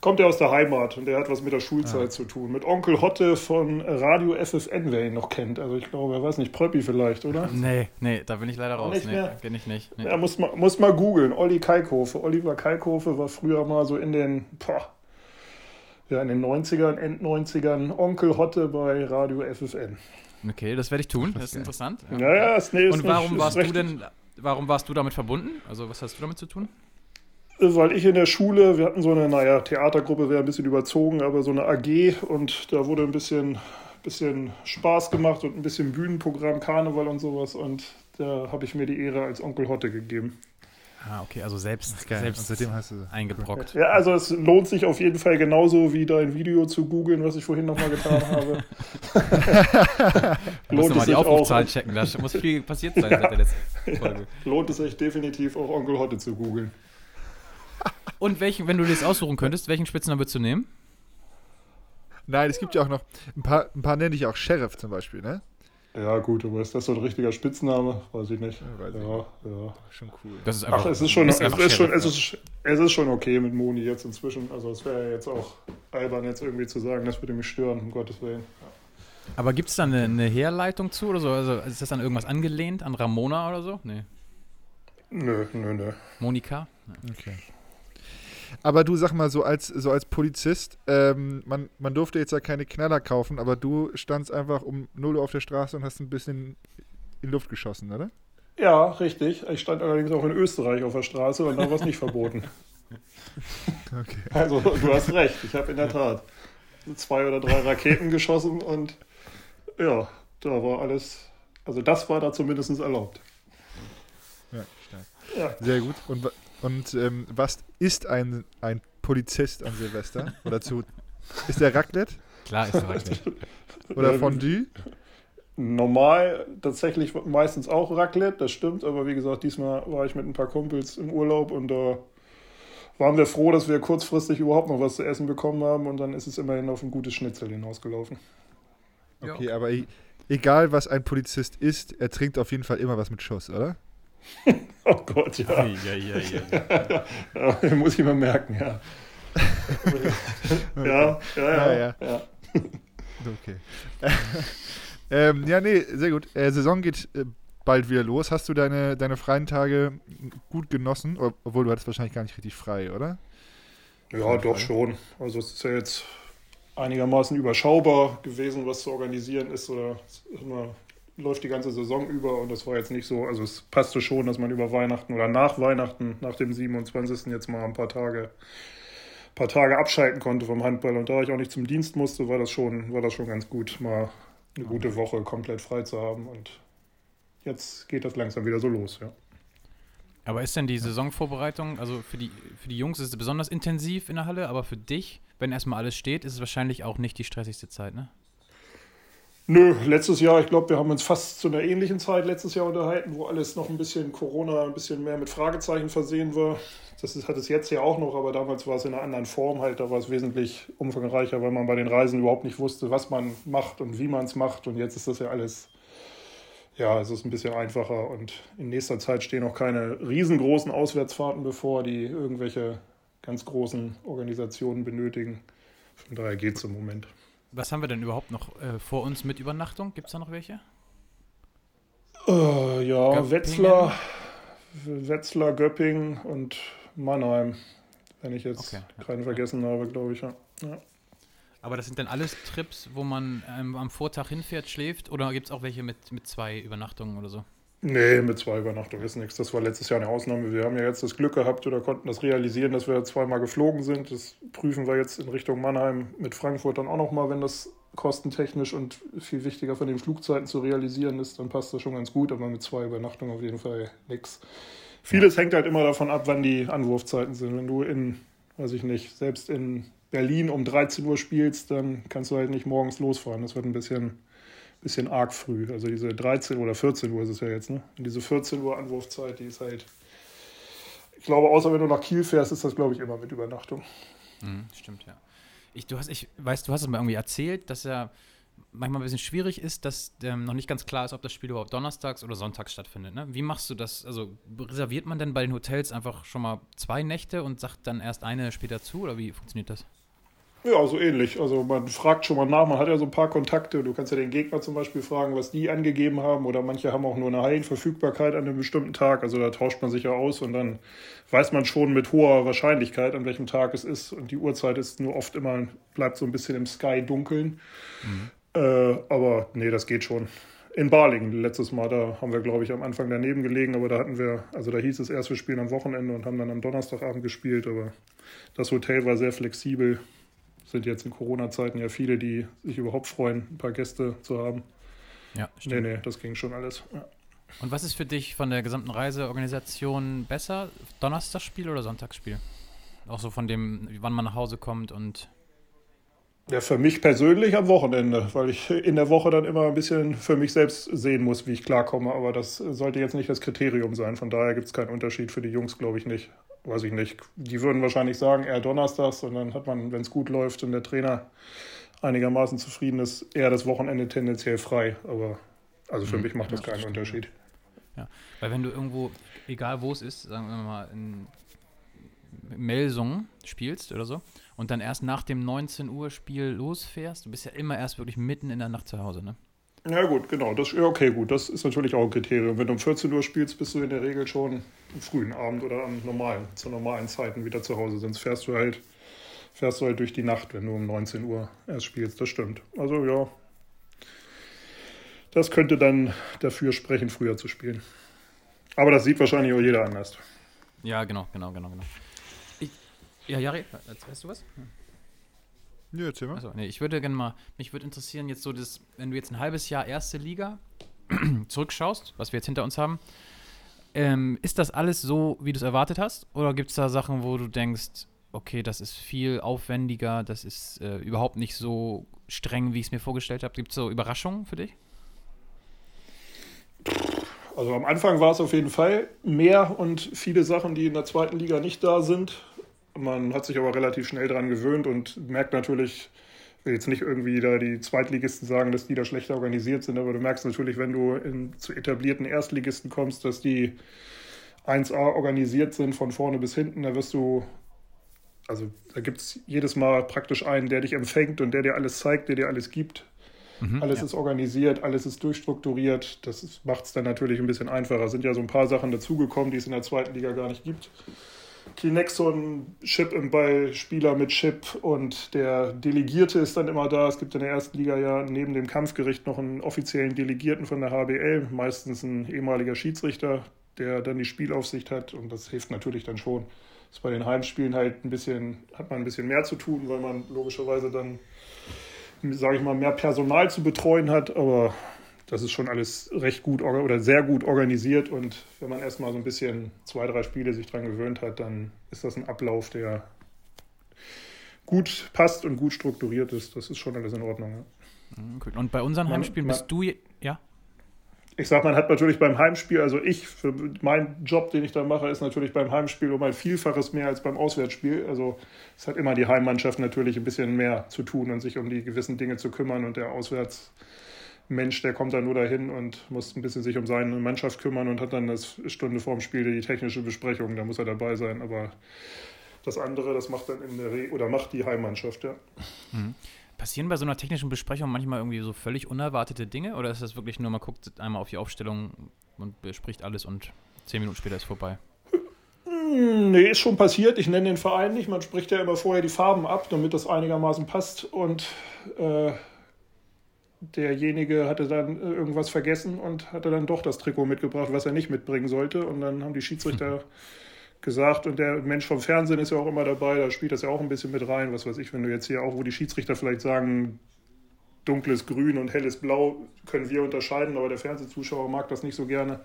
F: Kommt er aus der Heimat und der hat was mit der Schulzeit
C: Ah.
F: zu tun. Mit Onkel Hotte von Radio FFN, wer ihn noch kennt. Also ich glaube, er weiß nicht, Pröppi vielleicht, oder?
B: Nee, nee, da bin ich leider raus.
F: nicht
B: Nee,
F: mehr?
B: kenn ich nicht. Nee.
F: Ja, muss mal, muss mal googeln. Olli Kalkofe. Oliver Kalkofe war früher mal so in den, boah, ja, in den 90ern, End 90ern Onkel Hotte bei Radio FFN.
B: Okay, das werde ich tun. Das ist interessant.
F: Ja, ja, ist, nee, ist
B: Und warum
F: nicht,
B: warst
F: ist
B: du denn, warum warst du damit verbunden? Also was hast du damit zu tun?
F: Weil ich in der Schule, wir hatten so eine, naja, Theatergruppe wäre ein bisschen überzogen, aber so eine AG und da wurde ein bisschen, bisschen Spaß gemacht und ein bisschen Bühnenprogramm, Karneval und sowas und da habe ich mir die Ehre als Onkel Hotte gegeben.
B: Ah, okay, also selbst,
C: Geil. Und
B: selbst
C: seitdem hast du
B: eingebrockt.
F: Ja, also es lohnt sich auf jeden Fall genauso wie dein Video zu googeln, was ich vorhin nochmal getan habe.
B: Du musst
F: lohnt,
B: mal
F: es
B: die
F: sich
B: Aufrufzahlen
F: auch,
B: checken. Da muss viel passiert sein seit der letzten Folge.
F: lohnt es sich definitiv auch Onkel Hotte zu googeln.
B: Und welchen, wenn du dir das aussuchen könntest, welchen Spitznamen würdest du nehmen?
C: Nein, es gibt ja auch noch, ein paar, ein paar nenne ich auch Sheriff zum Beispiel, ne?
F: Ja, gut, aber ist das so ein richtiger Spitzname? Weiß ich nicht.
C: Ja, weiß ich
F: Ja, ja.
C: Schon cool.
B: Das ist
F: Ach, es ist schon, es
B: einfach
F: ist schon, es ist, es ist schon okay mit Moni jetzt inzwischen. Also es wäre ja jetzt auch albern, jetzt irgendwie zu sagen, das würde mich stören, um Gottes Willen.
B: Aber gibt es da eine, eine Herleitung zu oder so? Also ist das an irgendwas angelehnt? An Ramona oder so? Nee.
F: Nö, nö, nö.
B: Monika?
C: Okay. Aber du sag mal, so als, so als Polizist, ähm, man, man durfte jetzt ja keine Knaller kaufen, aber du standst einfach um 0 Uhr auf der Straße und hast ein bisschen in Luft geschossen, oder?
F: Ja, richtig. Ich stand allerdings auch in Österreich auf der Straße und da war es nicht verboten.
C: Okay.
F: Also, du hast recht. Ich habe in der Tat zwei oder drei Raketen geschossen und ja, da war alles, also das war da zumindest erlaubt.
C: Ja, stark.
F: Ja.
C: Sehr gut. Und, und ähm, was ist ein, ein Polizist an Silvester? Oder zu. Ist der Raclette?
B: Klar ist der Raclette.
C: Oder
F: Ähm,
C: Fondue?
F: Normal tatsächlich meistens auch Raclette, das stimmt, aber wie gesagt, diesmal war ich mit ein paar Kumpels im Urlaub und da waren wir froh, dass wir kurzfristig überhaupt noch was zu essen bekommen haben und dann ist es immerhin auf ein gutes Schnitzel hinausgelaufen.
C: Okay, aber e egal was ein Polizist ist, er trinkt auf jeden Fall immer was mit Schuss, oder?
F: Oh Gott, ja.
B: Ja, ja, ja, ja.
F: ja muss ich mal merken, ja. ja, ja, ja.
C: Ja, ja.
F: ja.
C: Okay. ähm, ja, nee, sehr gut. Äh, Saison geht äh, bald wieder los. Hast du deine, deine freien Tage gut genossen? Ob- Obwohl du hattest wahrscheinlich gar nicht richtig frei, oder?
F: Ja, doch schon. Also es ist ja jetzt einigermaßen überschaubar gewesen, was zu organisieren ist. Oder ist immer, läuft die ganze Saison über und das war jetzt nicht so. Also es passte schon, dass man über Weihnachten oder nach Weihnachten, nach dem 27. jetzt mal ein paar Tage, paar Tage abschalten konnte vom Handball. Und da ich auch nicht zum Dienst musste, war das schon, war das schon ganz gut, mal eine gute Woche komplett frei zu haben. Und jetzt geht das langsam wieder so los, ja.
B: Aber ist denn die Saisonvorbereitung, also für die, für die Jungs ist es besonders intensiv in der Halle, aber für dich, wenn erstmal alles steht, ist es wahrscheinlich auch nicht die stressigste Zeit, ne?
F: Nö, letztes Jahr, ich glaube, wir haben uns fast zu einer ähnlichen Zeit letztes Jahr unterhalten, wo alles noch ein bisschen Corona, ein bisschen mehr mit Fragezeichen versehen war. Das ist, hat es jetzt ja auch noch, aber damals war es in einer anderen Form halt, da war es wesentlich umfangreicher, weil man bei den Reisen überhaupt nicht wusste, was man macht und wie man es macht. Und jetzt ist das ja alles, ja, es ist ein bisschen einfacher und in nächster Zeit stehen auch keine riesengroßen Auswärtsfahrten bevor, die irgendwelche ganz großen Organisationen benötigen. Von daher geht es im Moment.
B: Was haben wir denn überhaupt noch äh, vor uns mit Übernachtung? Gibt es da noch welche?
F: Äh, ja,
B: Göppingen.
F: Wetzlar, Wetzlar, Göpping und Mannheim, wenn ich jetzt
B: Okay,
F: keinen
B: ja.
F: vergessen habe, glaube ich. Ja. Ja.
B: Aber das sind dann alles Trips, wo man ähm, am Vortag hinfährt, schläft oder gibt es auch welche mit, mit zwei Übernachtungen oder so?
F: Nee, mit zwei Übernachtungen ist nichts. Das war letztes Jahr eine Ausnahme. Wir haben ja jetzt das Glück gehabt oder konnten das realisieren, dass wir zweimal geflogen sind. Das prüfen wir jetzt in Richtung Mannheim mit Frankfurt dann auch nochmal, wenn das kostentechnisch und viel wichtiger von den Flugzeiten zu realisieren ist, dann passt das schon ganz gut, aber mit zwei Übernachtungen auf jeden Fall nichts. Vieles hängt halt immer davon ab, wann die Anwurfzeiten sind. Wenn du in, weiß ich nicht, selbst in Berlin um 13 Uhr spielst, dann kannst du halt nicht morgens losfahren. Das wird ein bisschen, bisschen arg früh. Also diese 13 oder 14 Uhr ist es ja jetzt, ne? Und diese 14 Uhr Anwurfzeit, die ist halt. Ich glaube, außer wenn du nach Kiel fährst, ist das, glaube ich, immer mit Übernachtung.
B: Mhm, stimmt, ja. Ich, du hast, ich weiß, du hast es mir irgendwie erzählt, dass ja manchmal ein bisschen schwierig ist, dass ähm, noch nicht ganz klar ist, ob das Spiel überhaupt donnerstags oder sonntags stattfindet. Ne? Wie machst du das? Also reserviert man denn bei den Hotels einfach schon mal zwei Nächte und sagt dann erst eine später zu oder wie funktioniert das?
F: Ja, so ähnlich. Also man fragt schon mal nach, man hat ja so ein paar Kontakte. Du kannst ja den Gegner zum Beispiel fragen, was die angegeben haben. Oder manche haben auch nur eine Hallenverfügbarkeit an einem bestimmten Tag. Also da tauscht man sich ja aus und dann weiß man schon mit hoher Wahrscheinlichkeit, an welchem Tag es ist. Und die Uhrzeit ist nur oft immer, bleibt so ein bisschen im Sky dunkeln. Äh, aber nee, das geht schon. In Balingen letztes Mal, da haben wir, glaube ich, am Anfang daneben gelegen, aber da hatten wir, also da hieß es erst, wir spielen am Wochenende und haben dann am Donnerstagabend gespielt, aber das Hotel war sehr flexibel sind jetzt in Corona-Zeiten ja viele, die sich überhaupt freuen, ein paar Gäste zu haben.
B: Ja,
F: Nee, nee, das ging schon alles. Ja.
B: Und was ist für dich von der gesamten Reiseorganisation besser? Donnerstagsspiel oder Sonntagsspiel? Auch so von dem, wann man nach Hause kommt und.
F: Ja, für mich persönlich am Wochenende, weil ich in der Woche dann immer ein bisschen für mich selbst sehen muss, wie ich klarkomme. Aber das sollte jetzt nicht das Kriterium sein. Von daher gibt es keinen Unterschied für die Jungs, glaube ich nicht. Weiß ich nicht. Die würden wahrscheinlich sagen, eher Donnerstags und dann hat man, wenn es gut läuft und der Trainer einigermaßen zufrieden ist, eher das Wochenende tendenziell frei. Aber also für
B: Mhm.
F: mich macht das
B: Ja,
F: keinen
B: stimmt.
F: Unterschied.
B: Weil wenn du irgendwo, egal wo es ist, sagen wir mal in Melsungen spielst oder so, und dann erst nach dem 19 Uhr Spiel losfährst, du bist ja immer erst wirklich mitten in der Nacht zu Hause, ne?
F: Ja gut, genau. Das, ja, okay, gut. Das ist natürlich auch ein Kriterium. Wenn du um 14 Uhr spielst, bist du in der Regel schon am frühen Abend oder am normalen, zu normalen Zeiten wieder zu Hause. Sonst fährst du halt, fährst du halt durch die Nacht, wenn du um 19 Uhr erst spielst. Das stimmt. Also ja, das könnte dann dafür sprechen, früher zu spielen. Aber das sieht wahrscheinlich auch jeder anders.
B: Ja, genau, genau, genau, genau. Ja, Jari, weißt du was?
C: Ja, erzähl mal.
B: Also, nee, ich würde gerne mal, mich würde interessieren, jetzt so das, wenn du jetzt ein halbes Jahr erste Liga zurückschaust, was wir jetzt hinter uns haben, ähm, ist das alles so, wie du es erwartet hast? Oder gibt es da Sachen, wo du denkst, okay, das ist viel aufwendiger, das ist äh, überhaupt nicht so streng, wie ich es mir vorgestellt habe? Gibt es so Überraschungen für dich?
F: Also am Anfang war es auf jeden Fall mehr und viele Sachen, die in der zweiten Liga nicht da sind. Man hat sich aber relativ schnell daran gewöhnt und merkt natürlich, ich will jetzt nicht irgendwie da die Zweitligisten sagen, dass die da schlechter organisiert sind, aber du merkst natürlich, wenn du in, zu etablierten Erstligisten kommst, dass die 1A organisiert sind von vorne bis hinten, da wirst du, also da gibt es jedes Mal praktisch einen, der dich empfängt und der dir alles zeigt, der dir alles gibt.
B: Mhm,
F: alles
B: ja.
F: ist organisiert, alles ist durchstrukturiert. Das macht es dann natürlich ein bisschen einfacher. Es sind ja so ein paar Sachen dazugekommen, die es in der zweiten Liga gar nicht gibt. Kinexon, Chip im Ball, Spieler mit Chip und der Delegierte ist dann immer da. Es gibt in der ersten Liga ja neben dem Kampfgericht noch einen offiziellen Delegierten von der HBL, meistens ein ehemaliger Schiedsrichter, der dann die Spielaufsicht hat und das hilft natürlich dann schon. Das ist bei den Heimspielen halt ein bisschen, hat man ein bisschen mehr zu tun, weil man logischerweise dann, sage ich mal, mehr Personal zu betreuen hat, aber das ist schon alles recht gut oder sehr gut organisiert und wenn man erstmal so ein bisschen zwei, drei Spiele sich dran gewöhnt hat, dann ist das ein Ablauf, der gut passt und gut strukturiert ist. Das ist schon alles in Ordnung. Ja.
B: Mhm. Und bei unseren Heimspielen
F: man-
B: bist du, ja?
F: Ich sag, man hat natürlich beim Heimspiel, also ich, für meinen Job, den ich da mache, ist natürlich beim Heimspiel um ein Vielfaches mehr als beim Auswärtsspiel. Also es hat immer die Heimmannschaft natürlich ein bisschen mehr zu tun und sich um die gewissen Dinge zu kümmern und der Auswärtsmensch, der kommt dann nur dahin und muss ein bisschen sich um seine Mannschaft kümmern und hat dann das Stunde vorm Spiel die technische Besprechung, da muss er dabei sein, aber das andere, das macht dann in der Re oder macht die Heimmannschaft, ja.
B: Passieren bei so einer technischen Besprechung manchmal irgendwie so völlig unerwartete Dinge? Oder ist das wirklich nur, man guckt einmal auf die Aufstellung und bespricht alles und zehn Minuten später ist vorbei?
F: Hm, Nee, ist schon passiert. Ich nenne den Verein nicht. Man spricht ja immer vorher die Farben ab, damit das einigermaßen passt. Und äh, derjenige hatte dann äh, irgendwas vergessen und hatte dann doch das Trikot mitgebracht, was er nicht mitbringen sollte. Und dann haben die Schiedsrichter gesagt, und der Mensch vom Fernsehen ist ja auch immer dabei, da spielt das ja auch ein bisschen mit rein. Was weiß ich, wenn du jetzt hier auch, wo die Schiedsrichter vielleicht sagen, dunkles Grün und helles Blau können wir unterscheiden, aber der Fernsehzuschauer mag das nicht so gerne.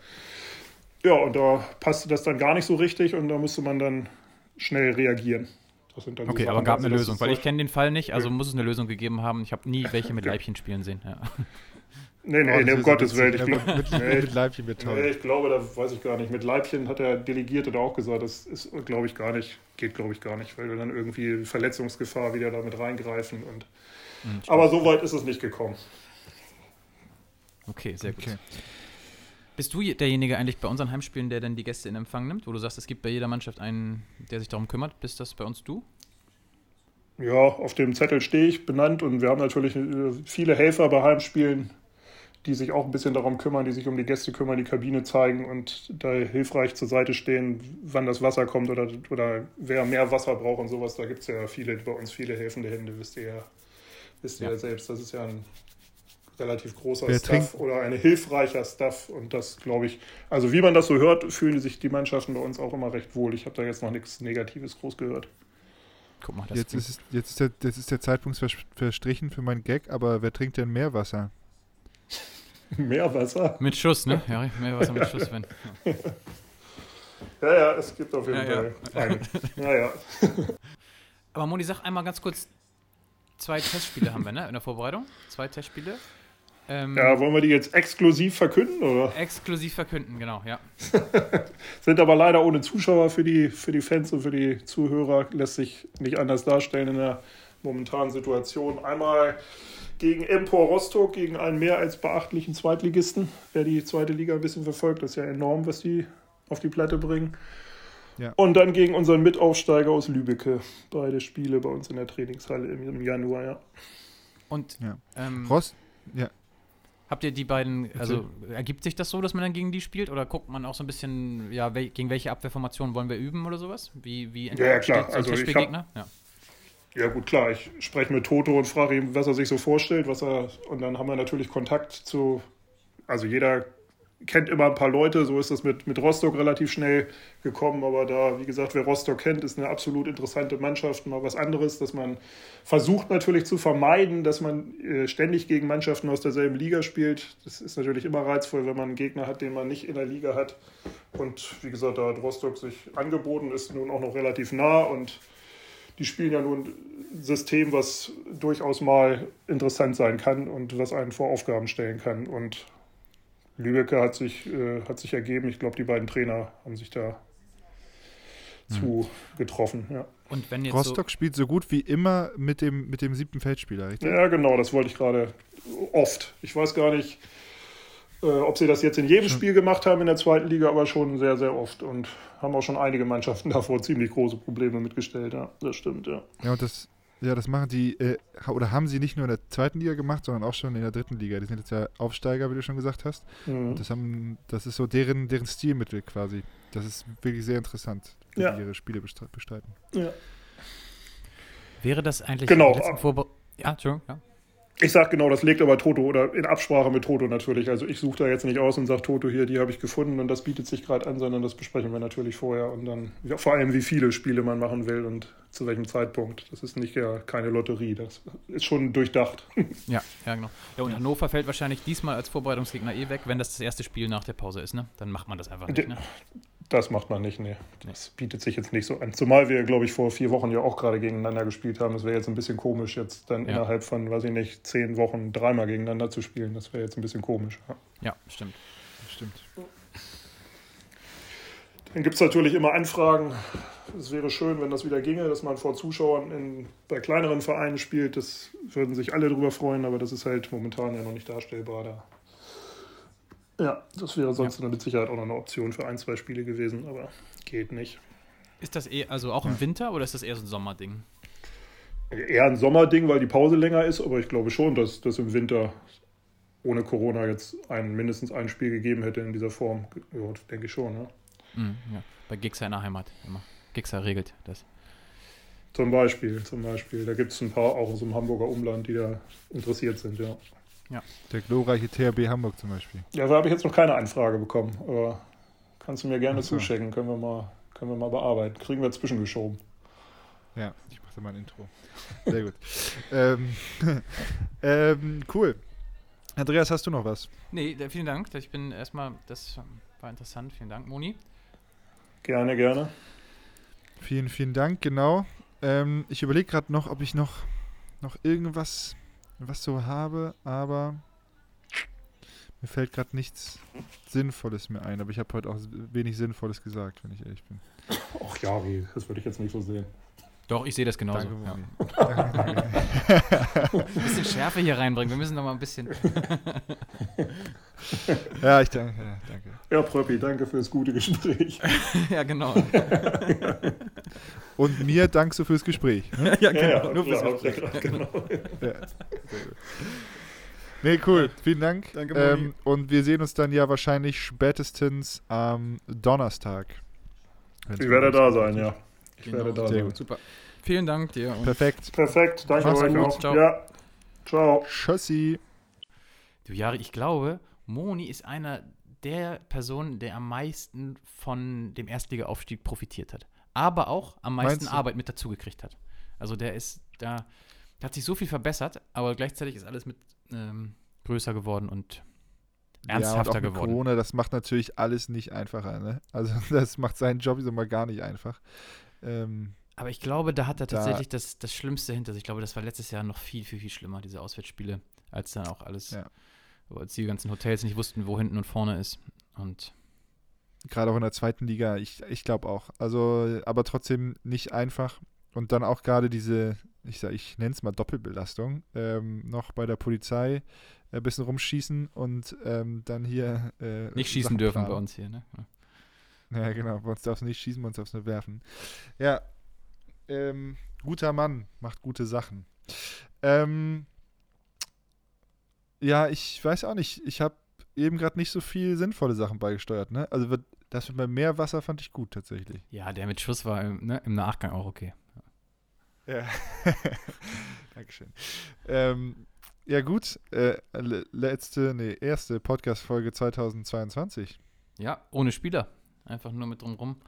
F: Ja, und da passte das dann gar nicht so richtig und da musste man dann schnell reagieren. Dann so
B: Okay, aber gab
F: also
B: eine Lösung, weil ich kenne den Fall nicht, also muss es eine Lösung gegeben haben. Ich habe nie welche mit. Leibchen spielen sehen. Ja.
F: Nee, nee,
C: Oh,
F: nee, um Gottes. Willen. Ich, glaub,
C: mit,
F: nee,
C: mit Leibchen wird
F: nee,
C: toll.
F: ich glaube, da weiß ich gar nicht. Mit Leibchen hat der Delegierte da auch gesagt, das ist, glaube ich, gar nicht, geht, glaube ich, gar nicht, weil wir dann irgendwie Verletzungsgefahr wieder damit reingreifen. Und,
B: Mhm,
F: aber so weit ist es nicht gekommen.
B: Okay, sehr gut.
C: Okay.
B: Bist du derjenige eigentlich bei unseren Heimspielen, der dann die Gäste in Empfang nimmt, wo du sagst, es gibt bei jeder Mannschaft einen, der sich darum kümmert? Bist das bei uns du?
F: Ja, auf dem Zettel stehe ich benannt und wir haben natürlich äh, viele Helfer bei Heimspielen, die sich auch ein bisschen darum kümmern, die sich um die Gäste kümmern, die Kabine zeigen und da hilfreich zur Seite stehen, wann das Wasser kommt oder, oder wer mehr Wasser braucht und sowas. Da gibt es ja viele, bei uns viele helfende Hände, wisst ihr ja, wisst ihr
B: Ja.
F: ja selbst. Das ist ja ein relativ großer
C: Wer
F: Staff oder ein hilfreicher Staff und das glaube ich, also wie man das so hört, fühlen sich die Mannschaften bei uns auch immer recht wohl. Ich habe da jetzt noch nichts Negatives groß gehört.
B: Guck mal, das
C: Jetzt ist, es- jetzt, ist der, jetzt ist der Zeitpunkt vers- verstrichen für meinen Gag, aber wer trinkt denn Meerwasser?
F: Mehr Wasser?
B: mit Schuss, ne? Ja, mehr was mit Schuss, wenn.
F: Ja, ja, es gibt auf jeden
B: Ja, ja.
F: Fall einen. Ja, ja.
B: Aber Moni, sag einmal ganz kurz, zwei Testspiele haben wir, ne? In der Vorbereitung. Zwei Testspiele. Ähm,
F: Ja, wollen wir die jetzt exklusiv verkünden? Oder?
B: exklusiv verkünden, genau, ja.
F: Sind aber leider ohne Zuschauer für die, für die Fans und für die Zuhörer. Lässt sich nicht anders darstellen in der momentanen Situation. Einmal gegen Empor Rostock, gegen einen mehr als beachtlichen Zweitligisten. Wer die zweite Liga ein bisschen verfolgt, das ist ja enorm, was die auf die Platte bringen.
C: Ja.
F: Und dann gegen unseren Mitaufsteiger aus Lübecke. Beide Spiele bei uns in der Trainingshalle im, im Januar, ja.
B: Und
C: Ja.
B: ähm,
C: Rost? Ja.
B: Habt ihr die beiden, also ergibt sich das so, dass man dann gegen die spielt? Oder guckt man auch so ein bisschen, ja, wel, gegen welche Abwehrformation wollen wir üben oder sowas? Wie, wie
F: Ja, ja, klar.
B: so
F: Also ich
B: Testspielgegner? Ja.
F: Ja, gut, klar. Ich spreche mit Toto und frage ihn, was er sich so vorstellt, was er. Und dann haben wir natürlich Kontakt zu. Also jeder kennt immer ein paar Leute, so ist das mit, mit Rostock relativ schnell gekommen, aber da, wie gesagt, wer Rostock kennt, ist eine absolut interessante Mannschaft, mal was anderes, dass man versucht natürlich zu vermeiden, dass man äh, ständig gegen Mannschaften aus derselben Liga spielt. Das ist natürlich immer reizvoll, wenn man einen Gegner hat, den man nicht in der Liga hat. Und wie gesagt, da hat Rostock sich angeboten, ist nun auch noch relativ nah und die spielen ja nun ein System, was durchaus mal interessant sein kann und was einen vor Aufgaben stellen kann. Und Lübecker hat sich, äh, hat sich ergeben. Ich glaube, die beiden Trainer haben sich da hm. zu getroffen. Ja.
B: Und wenn jetzt
C: Rostock so spielt so gut wie immer mit dem, mit dem siebten Feldspieler,
F: richtig? Ja, genau, das wollte ich gerade oft. Ich weiß gar nicht, äh, ob sie das jetzt in jedem Spiel gemacht haben in der zweiten Liga, aber schon sehr, sehr oft. Und haben auch schon einige Mannschaften davor ziemlich große Probleme mitgestellt. Ja, das stimmt, ja.
C: Ja, und das, ja, das machen die, äh, oder haben sie nicht nur in der zweiten Liga gemacht, sondern auch schon in der dritten Liga. Die sind jetzt ja Aufsteiger, wie du schon gesagt hast. Mhm. Das, haben, das ist so deren, deren Stilmittel quasi. Das ist wirklich sehr interessant, wie ja. die ihre Spiele bestreiten. Ja.
B: Wäre das eigentlich
F: genau.
B: Ja, Entschuldigung, ja.
F: Ich sage genau, das legt aber Toto oder in Absprache mit Toto natürlich. Also ich suche da jetzt nicht aus und sage Toto hier, die habe ich gefunden und das bietet sich gerade an, sondern das besprechen wir natürlich vorher und dann ja, vor allem, wie viele Spiele man machen will und zu welchem Zeitpunkt. Das ist nicht ja keine Lotterie, das ist schon durchdacht.
B: Ja, ja genau. Ja, und Hannover fällt wahrscheinlich diesmal als Vorbereitungsgegner eh weg, wenn das das erste Spiel nach der Pause ist, ne? Dann macht man das einfach nicht, ne?
F: Das macht man nicht, nee. Das bietet sich jetzt nicht so an. Zumal wir, glaube ich, vor vier Wochen ja auch gerade gegeneinander gespielt haben. Das wäre jetzt ein bisschen komisch, jetzt dann ja. innerhalb von, weiß ich nicht, zehn Wochen dreimal gegeneinander zu spielen. Das wäre jetzt ein bisschen komisch.
B: Ja, ja stimmt. Stimmt.
F: Dann gibt es natürlich immer Anfragen. Es wäre schön, wenn das wieder ginge, dass man vor Zuschauern in, bei kleineren Vereinen spielt. Das würden sich alle darüber freuen, aber das ist halt momentan ja noch nicht darstellbar. Da ja, das wäre sonst ja. mit Sicherheit auch noch eine Option für ein, zwei Spiele gewesen, aber geht nicht.
B: Ist das eher, also auch im Winter oder ist das eher so ein Sommerding?
F: Eher ein Sommerding, weil die Pause länger ist, aber ich glaube schon, dass das im Winter ohne Corona jetzt ein, mindestens ein Spiel gegeben hätte in dieser Form. Ja, denke ich schon, ja.
B: Mhm, ja. Bei Gixer in der Heimat immer. Gixer regelt das.
F: Zum Beispiel, zum Beispiel. Da gibt es ein paar auch aus dem Hamburger Umland, die da interessiert sind, ja.
C: Ja. Der glorreiche THB Hamburg zum Beispiel.
F: Ja, da habe ich jetzt noch keine Anfrage bekommen, aber kannst du mir gerne so. zuschicken, können wir, mal, können wir mal bearbeiten. Kriegen wir zwischengeschoben.
C: Ja, ich mache mal ein Intro. Sehr gut. ähm, ähm, cool. Andreas, hast du noch was?
B: Nee, vielen Dank. Ich bin erstmal, das war interessant. Vielen Dank, Moni.
F: Gerne, gerne.
C: Vielen, vielen Dank, genau. Ähm, ich überlege gerade noch, ob ich noch, noch irgendwas was so habe, aber mir fällt gerade nichts Sinnvolles mehr ein. Aber ich habe heute auch wenig Sinnvolles gesagt, wenn ich ehrlich bin.
F: Ach ja, das würde ich jetzt nicht so sehen.
B: Doch, ich sehe das genauso. Danke, ja. ein bisschen Schärfe hier reinbringen. Wir müssen noch mal ein bisschen.
C: ja, ich danke. Ja, danke.
F: Ja, Pröppi, danke für das gute Gespräch.
B: ja, genau.
C: Und mir dankst du fürs Gespräch.
B: Ne? Ja, genau. Ja, nur fürs Gespräch. Genau. Ja,
C: Nee, cool. Vielen Dank. Danke, ähm, Und wir sehen uns dann ja wahrscheinlich spätestens am Donnerstag.
F: Ich werde da sein, ja. Ich
B: genau. werde da Sehr sein. Gut. Super. Vielen Dank dir.
C: Perfekt.
F: Perfekt. Danke Mach's euch gut. auch. Ciao. Ja. Ciao.
C: Tschüssi.
B: Du Jari, ich glaube, Moni ist einer der Personen, der am meisten von dem Erstliga-Aufstieg profitiert hat aber auch am meisten Arbeit mit dazugekriegt hat. Also der ist da, der hat sich so viel verbessert, aber gleichzeitig ist alles mit ähm, größer geworden und ernsthafter ja, und geworden.
C: Corona, das macht natürlich alles nicht einfacher. Ne? Also das macht seinen Job so mal gar nicht einfach. Ähm,
B: aber ich glaube, da hat er tatsächlich da, das, das Schlimmste hinter sich. Ich glaube, das war letztes Jahr noch viel, viel, viel schlimmer, diese Auswärtsspiele, als dann auch alles, ja. als die ganzen Hotels nicht wussten, wo hinten und vorne ist. Und
C: Gerade auch in der zweiten Liga, ich, ich glaube auch. Also, aber trotzdem nicht einfach. Und dann auch gerade diese, ich, ich nenne es mal Doppelbelastung, ähm, noch bei der Polizei ein bisschen rumschießen und ähm, dann hier. Äh,
B: nicht schießen Sachen dürfen planen. bei uns hier, ne?
C: Ja. ja, genau. Bei uns darfst du nicht schießen, bei uns darfst du nur werfen. Ja. Ähm, guter Mann macht gute Sachen. Ähm, ja, ich weiß auch nicht. Ich habe eben gerade nicht so viel sinnvolle Sachen beigesteuert. Ne? Also das mit mehr Wasser fand ich gut tatsächlich.
B: Ja, der mit Schuss war im, ne, im Nachgang auch okay.
C: Ja. Dankeschön. Ähm, ja gut, äh, le- letzte, nee, erste Podcast-Folge 2022.
B: Ja, ohne Spieler. Einfach nur mit drumrum.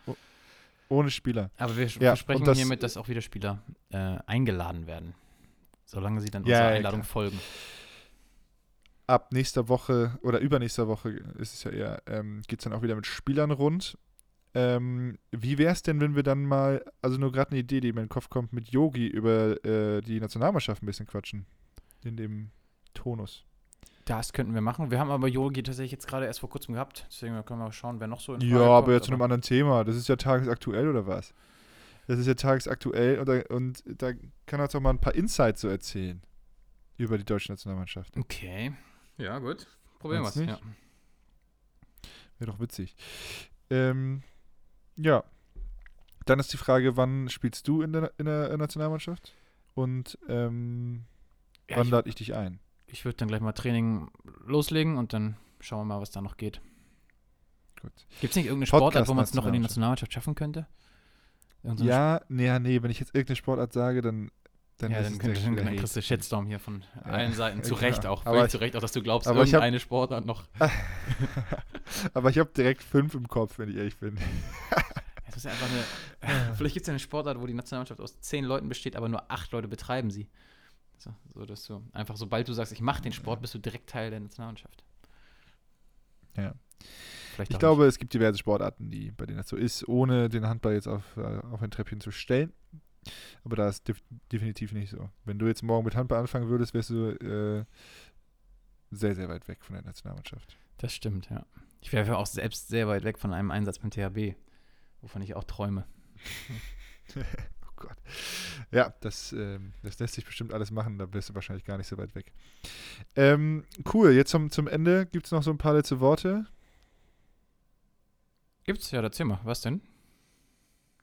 C: Ohne Spieler.
B: Aber wir
C: Ja,
B: versprechen
C: das-
B: hiermit, dass auch wieder Spieler äh, eingeladen werden. Solange sie dann
C: Ja,
B: unserer
C: ja,
B: Einladung
C: klar.
B: folgen.
C: Ab nächster Woche oder übernächster Woche ist es ja eher, ähm, geht es dann auch wieder mit Spielern rund. Ähm, wie wäre es denn, wenn wir dann mal, also nur gerade eine Idee, die mir in den Kopf kommt, mit Yogi über äh, die Nationalmannschaft ein bisschen quatschen? In dem Tonus.
B: Das könnten wir machen. Wir haben aber Yogi tatsächlich jetzt gerade erst vor kurzem gehabt. Deswegen können wir schauen, wer noch so in
C: Ja,
B: Frage
C: aber
B: kommt,
C: jetzt zu einem anderen Thema. Das ist ja tagesaktuell oder was? Das ist ja tagesaktuell und da, und da kann er uns auch mal ein paar Insights so erzählen über die deutsche Nationalmannschaft.
B: Okay. Ja, gut. Probieren wir es.
C: nicht?
B: Ja.
C: Wäre doch witzig. Ähm, ja. Dann ist die Frage, wann spielst du in der, in der Nationalmannschaft? Und ähm,
B: Ja,
C: wann lade ich dich ein?
B: Ich würde dann gleich mal Training loslegen und dann schauen wir mal, was da noch geht.
C: Gut.
B: Gibt es nicht irgendeine Sportart, wo man es noch in die
C: Nationalmannschaft.
B: Schaffen könnte? Irgend so eine
C: Ja, nee, ja, nee, wenn ich jetzt irgendeine Sportart sage, dann, dann
B: ja, dann, könnte, dann, kriegst du Shitstorm hier von
C: Ja,
B: allen Seiten. Zu
C: ja,
B: Recht auch.
C: aber ich-
B: zu Recht auch, dass du glaubst,
C: aber ich hab-
B: irgendeine Sportart noch.
C: Aber ich habe direkt fünf im Kopf, wenn ich ehrlich bin.
B: Das ist einfach eine. vielleicht gibt es ja eine Sportart, wo die Nationalmannschaft aus zehn Leuten besteht, aber nur acht Leute betreiben sie. So, so dass du einfach, sobald du sagst, ich mache den Sport, bist du direkt Teil der Nationalmannschaft.
C: Ja.
B: Vielleicht
C: Ich glaube, es gibt diverse Sportarten, die, bei denen das so ist, ohne den Handball jetzt auf, äh, auf ein Treppchen zu stellen. Aber da ist def definitiv nicht so. Wenn du jetzt morgen mit Handball anfangen würdest, wärst du äh, sehr, sehr weit weg von der Nationalmannschaft.
B: Das stimmt, ja. Ich wäre auch selbst sehr weit weg von einem Einsatz beim THB, wovon ich auch träume.
C: oh Gott. Ja, das, ähm, das lässt sich bestimmt alles machen, da bist du wahrscheinlich gar nicht so weit weg. Ähm, cool, jetzt zum, zum Ende gibt es noch so ein paar letzte Worte.
B: Gibt's? Ja, erzähl mal. Was denn?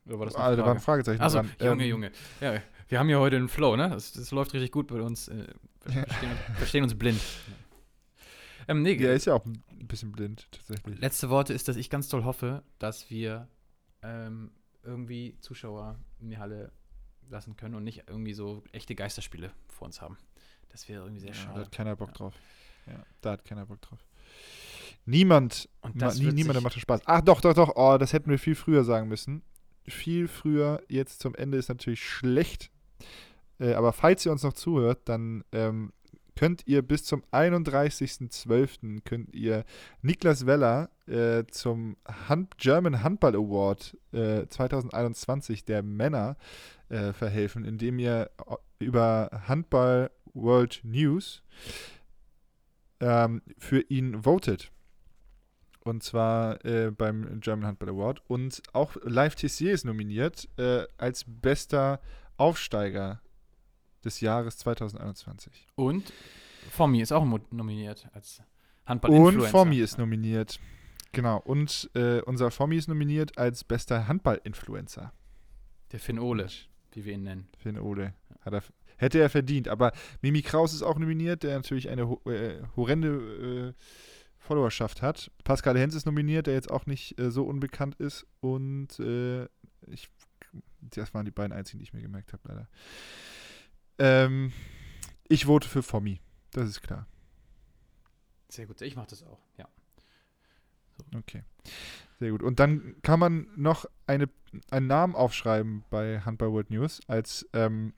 B: Oder war das eine
C: Ah, da war ein
B: Frage?
C: Fragezeichen dran.
B: Junge,
C: Ähm,
B: Junge. Ja, wir haben hier heute einen Flow, ne? Das, das läuft richtig gut bei uns. Äh, wir
C: Ja.
B: verstehen, verstehen uns blind. Ähm, nee,
C: Der ist ja auch ein bisschen blind, tatsächlich.
B: letzte Worte ist, dass ich ganz toll hoffe, dass wir ähm, irgendwie Zuschauer in die Halle lassen können und nicht irgendwie so echte Geisterspiele vor uns haben. Das wäre irgendwie sehr
C: Ja, da
B: schade.
C: hat keiner Bock
B: Ja.
C: drauf. Ja, da hat keiner Bock drauf. Niemand, ma, nie, niemand macht Spaß. Ach, doch, doch, doch. Oh, das hätten wir viel früher sagen müssen. Viel früher. Jetzt zum Ende ist natürlich schlecht. Äh, aber falls ihr uns noch zuhört, dann ähm, könnt ihr bis zum 31.12. könnt ihr Niklas Weller äh, zum Hand German Handball Award äh, 2021 der Männer äh, verhelfen, indem ihr o- über Handball World News ähm, für ihn votet. Und zwar äh, beim German Handball Award. Und auch Live Tessier ist nominiert äh, als bester Aufsteiger des Jahres 2021.
B: Und Formi ist auch nominiert als
C: Und
B: Handball-Influencer.
C: Formi ist nominiert. Genau. Und äh, unser Formi ist nominiert als bester Handball-Influencer.
B: Der Finn Ole, wie wir ihn nennen.
C: Finn Ole. Hat er, hätte er verdient. Aber Mimi Kraus ist auch nominiert, der natürlich eine äh, horrende äh, Followerschaft hat. Pascal Hens ist nominiert, der jetzt auch nicht äh, so unbekannt ist. Und äh, ich, das waren die beiden einzigen, die ich mir gemerkt habe, leider. Ähm, ich vote für Formi. Das ist klar.
B: Sehr gut, ich mache das auch, ja.
C: Okay. Sehr gut. Und dann kann man noch eine, einen Namen aufschreiben bei Handball World News als ähm,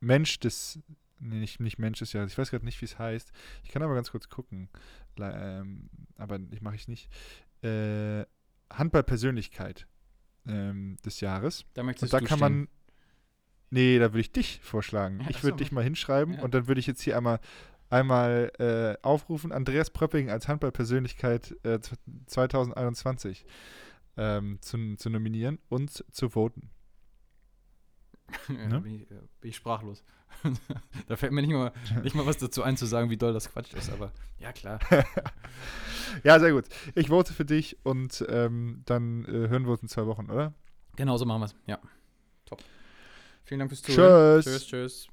C: Mensch des. Nee, nicht, nicht Mensch des Jahres. Ich weiß gerade nicht, wie es heißt. Ich kann aber ganz kurz gucken. Ähm, aber ich mache ich nicht. Äh, Handball-Persönlichkeit ähm, des Jahres.
B: Da
C: Und
B: möchtest
C: da
B: du
C: kann
B: stehen.
C: man. Nee, da würde ich dich vorschlagen.
B: Ja,
C: ich würde dich mal hinschreiben
B: Ja.
C: und dann würde ich jetzt hier einmal, einmal äh, aufrufen, Andreas Pröpping als Handballpersönlichkeit äh, z- 2021 ähm, zu, zu nominieren und zu voten.
B: Ja,
C: Ne?
B: bin, ich, äh, bin ich sprachlos. da fällt mir nicht mal, nicht mal was dazu ein, zu sagen, wie doll das Quatsch ist, aber ja, klar.
C: ja, sehr gut. Ich vote für dich und ähm, dann äh, hören wir uns in zwei Wochen, oder?
B: Genau so machen wir es. Ja. Top. Vielen Dank fürs Zuhören.
C: Tschüss.
B: Tschüss, tschüss.